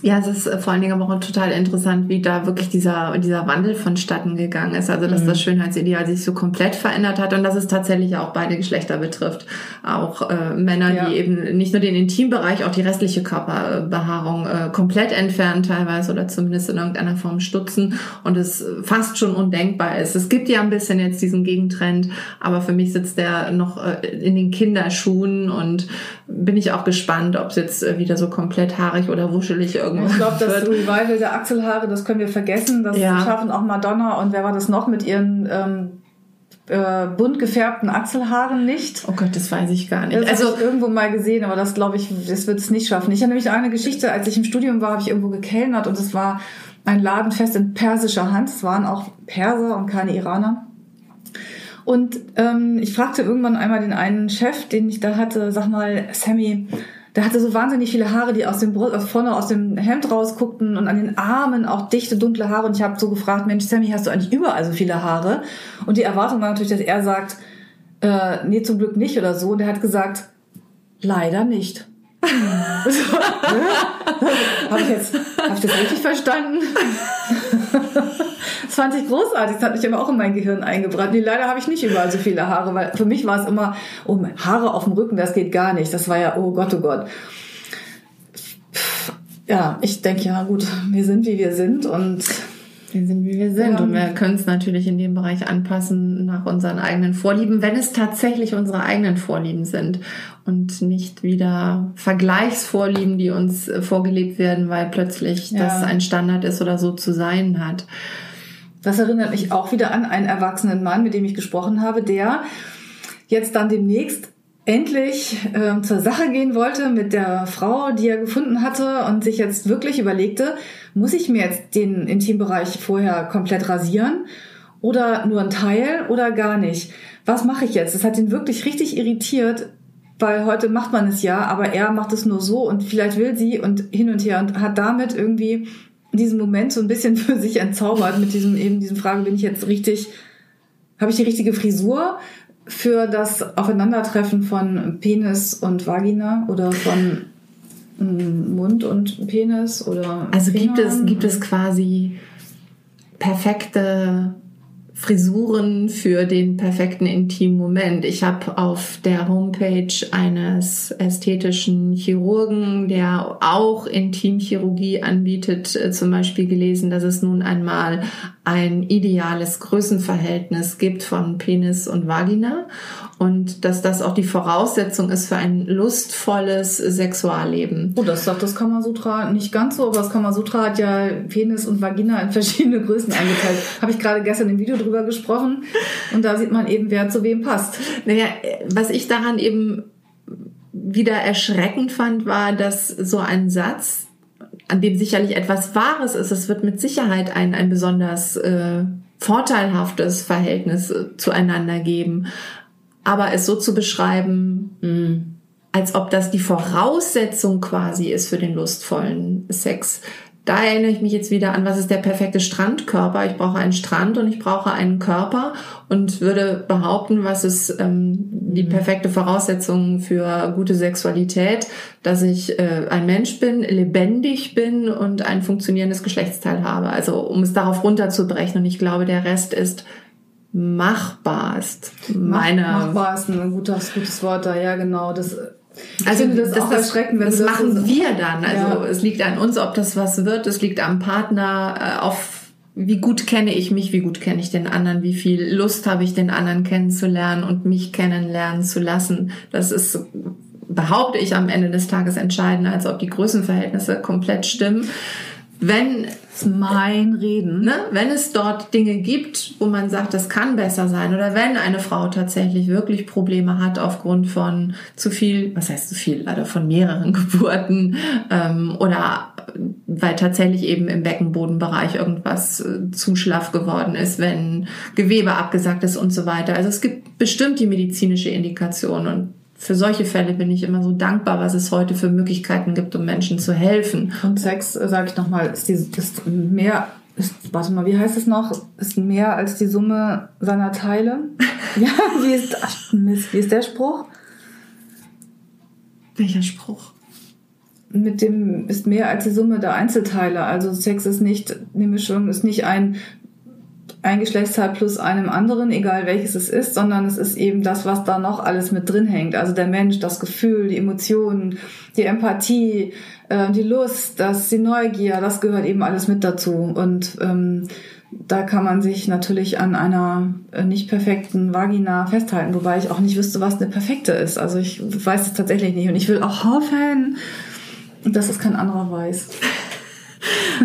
Ja, es ist äh, vor allen Dingen aber auch total interessant, wie da wirklich dieser, dieser Wandel vonstatten gegangen ist. Also, dass mhm. das Schönheitsideal sich so komplett verändert hat und dass es tatsächlich auch beide Geschlechter betrifft. Auch äh, Männer, ja. die eben nicht nur den Intimbereich, auch die restliche Körperbehaarung äh, komplett entfernen teilweise oder zumindest in irgendeiner Form stutzen und es fast schon undenkbar ist. Es gibt ja ein bisschen jetzt diesen Gegentrend, aber für mich sitzt der noch äh, in den Kinderschuhen und bin ich auch gespannt, ob es jetzt äh, wieder so komplett haarig oder wuschelig irgendwie irgendwo. Ich glaube, das Revival der Achselhaare, das können wir vergessen. Das ja. schaffen auch Madonna und wer war das noch mit ihren ähm, äh, bunt gefärbten Achselhaaren nicht. Oh Gott, das weiß ich gar nicht. Das also ich irgendwo mal gesehen, aber das glaube ich, das wird es nicht schaffen. Ich habe nämlich eine Geschichte, als ich im Studium war, habe ich irgendwo gekellnert und es war ein Ladenfest in persischer Hand. Es waren auch Perser und keine Iraner. Und ähm, ich fragte irgendwann einmal den einen Chef, den ich da hatte, sag mal, Sammy, der hatte so wahnsinnig viele Haare, die aus dem Brust, also vorne aus dem Hemd rausguckten und an den Armen auch dichte, dunkle Haare. Und ich habe so gefragt, Mensch, Sammy, hast du eigentlich überall so viele Haare? Und die Erwartung war natürlich, dass er sagt, äh, nee, zum Glück nicht oder so. Und er hat gesagt, leider nicht. so, habe ich jetzt, habe ich das richtig verstanden? das fand ich großartig. Das hat mich immer auch in mein Gehirn eingebrannt. Nee, leider habe ich nicht überall so viele Haare, weil für mich war es immer, oh, Haare auf dem Rücken, das geht gar nicht. Das war ja, oh Gott, oh Gott. Ja, ich denke, ja gut, wir sind, wie wir sind und wir sind, wie wir sind. Und wir können es natürlich in dem Bereich anpassen nach unseren eigenen Vorlieben, wenn es tatsächlich unsere eigenen Vorlieben sind und nicht wieder Vergleichsvorlieben, die uns äh, vorgelebt werden, weil plötzlich ja. das ein Standard ist oder so zu sein hat. Das erinnert mich auch wieder an einen erwachsenen Mann, mit dem ich gesprochen habe, der jetzt dann demnächst endlich äh, zur Sache gehen wollte mit der Frau, die er gefunden hatte und sich jetzt wirklich überlegte, muss ich mir jetzt den Intimbereich vorher komplett rasieren oder nur ein Teil oder gar nicht? Was mache ich jetzt? Das hat ihn wirklich richtig irritiert, weil heute macht man es ja, aber er macht es nur so und vielleicht will sie und hin und her und hat damit irgendwie diesen Moment so ein bisschen für sich entzaubert mit diesem eben diesem Frage, bin ich jetzt richtig, habe ich die richtige Frisur für das Aufeinandertreffen von Penis und Vagina oder von mm, Mund und Penis oder also gibt es gibt es quasi perfekte Frisuren für den perfekten intimen Moment. Ich habe auf der Homepage eines ästhetischen Chirurgen, der auch Intimchirurgie anbietet, äh, zum Beispiel gelesen, dass es nun einmal ein ideales Größenverhältnis gibt von Penis und Vagina und dass das auch die Voraussetzung ist für ein lustvolles Sexualleben. Oh, das sagt das Kamasutra nicht ganz so, aber das Kamasutra hat ja Penis und Vagina in verschiedene Größen eingeteilt. Habe ich gerade gestern im Video drüber gesprochen und da sieht man eben, wer zu wem passt. Naja, was ich daran eben wieder erschreckend fand, war, dass so ein Satz, an dem sicherlich etwas Wahres ist, es wird mit Sicherheit ein, ein besonders äh, vorteilhaftes Verhältnis äh, zueinander geben. Aber es so zu beschreiben, mh, als ob das die Voraussetzung quasi ist für den lustvollen Sex, da erinnere ich mich jetzt wieder an, was ist der perfekte Strandkörper? Ich brauche einen Strand und ich brauche einen Körper und würde behaupten, was ist ähm, die perfekte Voraussetzung für gute Sexualität, dass ich äh, ein Mensch bin, lebendig bin und ein funktionierendes Geschlechtsteil habe. Also um es darauf runterzubrechen und ich glaube, der Rest ist machbar ist meine machbar ist ein gutes, gutes Wort da ja genau das also das, das, das, erschreckend, wenn das, das machen so wir dann. Also ja. es liegt an uns, ob das was wird. Es liegt am Partner, äh, auf wie gut kenne ich mich, wie gut kenne ich den anderen, wie viel Lust habe ich den anderen kennenzulernen und mich kennenlernen zu lassen. Das ist behaupte ich am Ende des Tages entscheidender, als ob die Größenverhältnisse komplett stimmen wenn mein Reden, ne, wenn es dort Dinge gibt, wo man sagt, das kann besser sein, oder wenn eine Frau tatsächlich wirklich Probleme hat aufgrund von zu viel, was heißt zu viel, leider von mehreren Geburten ähm, oder weil tatsächlich eben im Beckenbodenbereich irgendwas äh, zu schlaff geworden ist, wenn Gewebe abgesagt ist und so weiter. Also es gibt bestimmt die medizinische Indikation und für solche Fälle bin ich immer so dankbar, was es heute für Möglichkeiten gibt, um Menschen zu helfen. Und Sex, äh, sage ich nochmal, ist, die, ist mehr, ist, warte mal, wie heißt es noch? Ist mehr als die Summe seiner Teile? ja, wie ist, ach, Mist, wie ist der Spruch? Welcher Spruch? Mit dem ist mehr als die Summe der Einzelteile. Also Sex ist nicht, eine Mischung ist nicht ein ein Geschlechtsteil plus einem anderen, egal welches es ist, sondern es ist eben das, was da noch alles mit drin hängt. Also der Mensch, das Gefühl, die Emotionen, die Empathie, äh, die Lust, das, die Neugier, das gehört eben alles mit dazu. Und ähm, da kann man sich natürlich an einer äh, nicht perfekten Vagina festhalten, wobei ich auch nicht wüsste, was eine perfekte ist. Also ich weiß es tatsächlich nicht und ich will auch hoffen, dass es kein anderer weiß.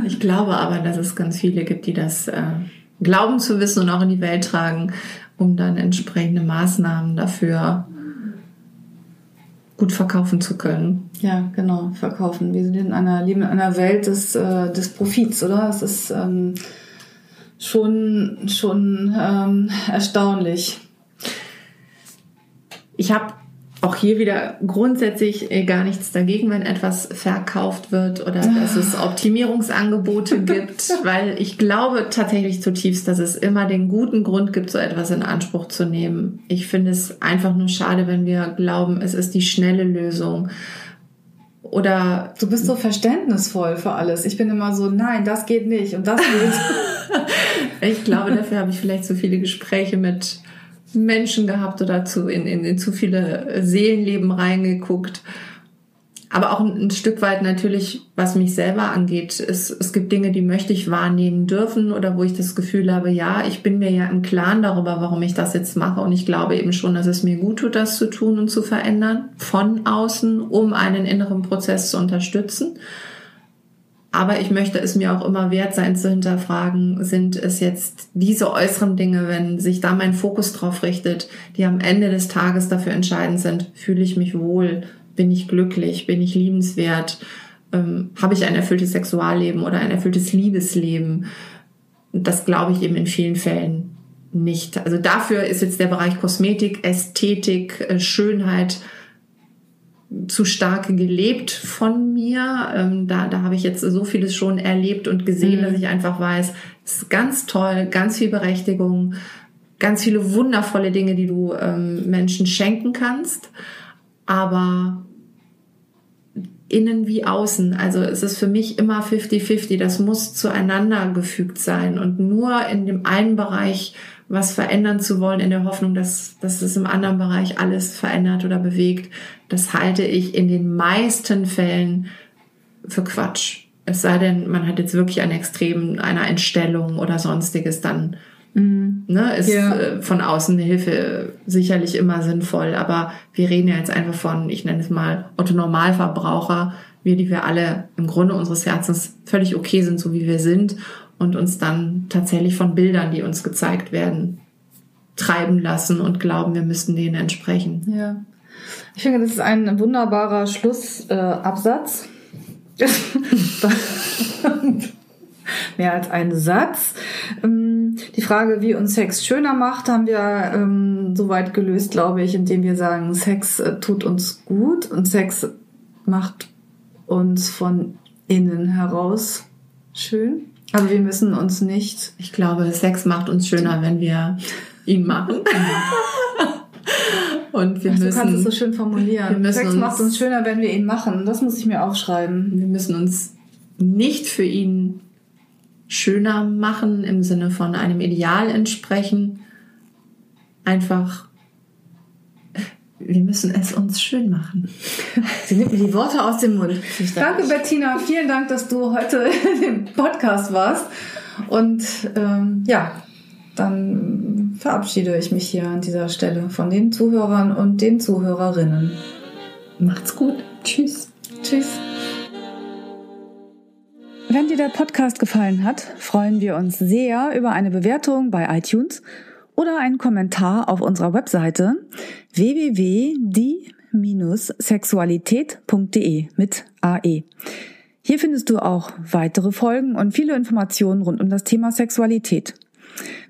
Ich glaube aber, dass es ganz viele gibt, die das äh, glauben zu wissen und auch in die Welt tragen, um dann entsprechende Maßnahmen dafür gut verkaufen zu können. Ja, genau, verkaufen. Wir sind in einer, leben in einer Welt des, äh, des Profits, oder? Es ist ähm, schon, schon ähm, erstaunlich. Ich habe auch hier wieder grundsätzlich äh, gar nichts dagegen, wenn etwas verkauft wird oder dass es Optimierungsangebote gibt, weil ich glaube tatsächlich zutiefst, dass es immer den guten Grund gibt, so etwas in Anspruch zu nehmen. Ich finde es einfach nur schade, wenn wir glauben, es ist die schnelle Lösung. Oder du bist so verständnisvoll für alles. Ich bin immer so, nein, das geht nicht und das geht. ich glaube, dafür habe ich vielleicht so viele Gespräche mit Menschen gehabt oder zu, in, in, in zu viele Seelenleben reingeguckt. Aber auch ein, Stück weit natürlich, was mich selber angeht, ist, es gibt Dinge, die möchte ich wahrnehmen dürfen oder wo ich das Gefühl habe, ja, ich bin mir ja im Klaren darüber, warum ich das jetzt mache und ich glaube eben schon, dass es mir gut tut, das zu tun und zu verändern von außen, um einen inneren Prozess zu unterstützen. Aber ich möchte es mir auch immer wert sein zu hinterfragen, sind es jetzt diese äußeren Dinge, wenn sich da mein Fokus drauf richtet, die am Ende des Tages dafür entscheidend sind, fühle ich mich wohl, bin ich glücklich, bin ich liebenswert, ähm, habe ich ein erfülltes Sexualleben oder ein erfülltes Liebesleben. Das glaube ich eben in vielen Fällen nicht. Also dafür ist jetzt der Bereich Kosmetik, Ästhetik, äh, Schönheit zu stark gelebt von mir. Ähm, da, da habe ich jetzt so vieles schon erlebt und gesehen, mhm. dass ich einfach weiß, es ist ganz toll, ganz viel Berechtigung, ganz viele wundervolle Dinge, die du ähm, Menschen schenken kannst. Aber innen wie außen. Also es ist für mich immer 50-50. Das muss zueinander gefügt sein. Und nur in dem einen Bereich was verändern zu wollen in der Hoffnung, dass, dass es im anderen Bereich alles verändert oder bewegt, das halte ich in den meisten Fällen für Quatsch. Es sei denn, man hat jetzt wirklich ein Extrem einer Entstellung oder sonstiges, dann mhm. ne, ist ja. Äh, von außen eine Hilfe sicherlich immer sinnvoll. Aber wir reden ja jetzt einfach von, ich nenne es mal, Otto Normalverbraucher, wir, die wir alle im Grunde unseres Herzens völlig okay sind, so wie wir sind und uns dann tatsächlich von Bildern, die uns gezeigt werden, treiben lassen und glauben, wir müssten denen entsprechen. Ja. Ich finde, das ist ein wunderbarer Schlussabsatz. Äh, Mehr als ein Satz. Ähm, die Frage, wie uns Sex schöner macht, haben wir ähm, soweit gelöst, glaube ich, indem wir sagen, Sex äh, tut uns gut und Sex macht uns von innen heraus schön. Aber wir müssen uns nicht. Ich glaube, Sex macht uns schöner, wenn wir ihn machen. Und wir Ach, müssen. Du kannst es so schön formulieren. Sex uns, macht uns schöner, wenn wir ihn machen. Das muss ich mir aufschreiben. Wir müssen uns nicht für ihn schöner machen im Sinne von einem Ideal entsprechen. Einfach, wir müssen es uns schön machen. Sie nimmt mir die Worte aus dem Mund. Danke, Bettina. Vielen Dank, dass du heute im Podcast warst. Und ähm, ja, dann verabschiede ich mich hier an dieser Stelle von den Zuhörern und den Zuhörerinnen. Macht's gut. Tschüss. Tschüss. Wenn dir der Podcast gefallen hat, freuen wir uns sehr über eine Bewertung bei iTunes oder einen Kommentar auf unserer Webseite www.die-sexualität.de mit AE. Hier findest du auch weitere Folgen und viele Informationen rund um das Thema Sexualität.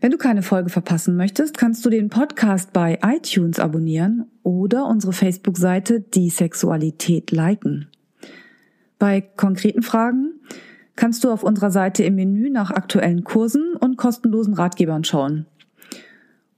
Wenn du keine Folge verpassen möchtest, kannst du den Podcast bei iTunes abonnieren oder unsere Facebook-Seite Die Sexualität liken. Bei konkreten Fragen kannst du auf unserer Seite im Menü nach aktuellen Kursen und kostenlosen Ratgebern schauen.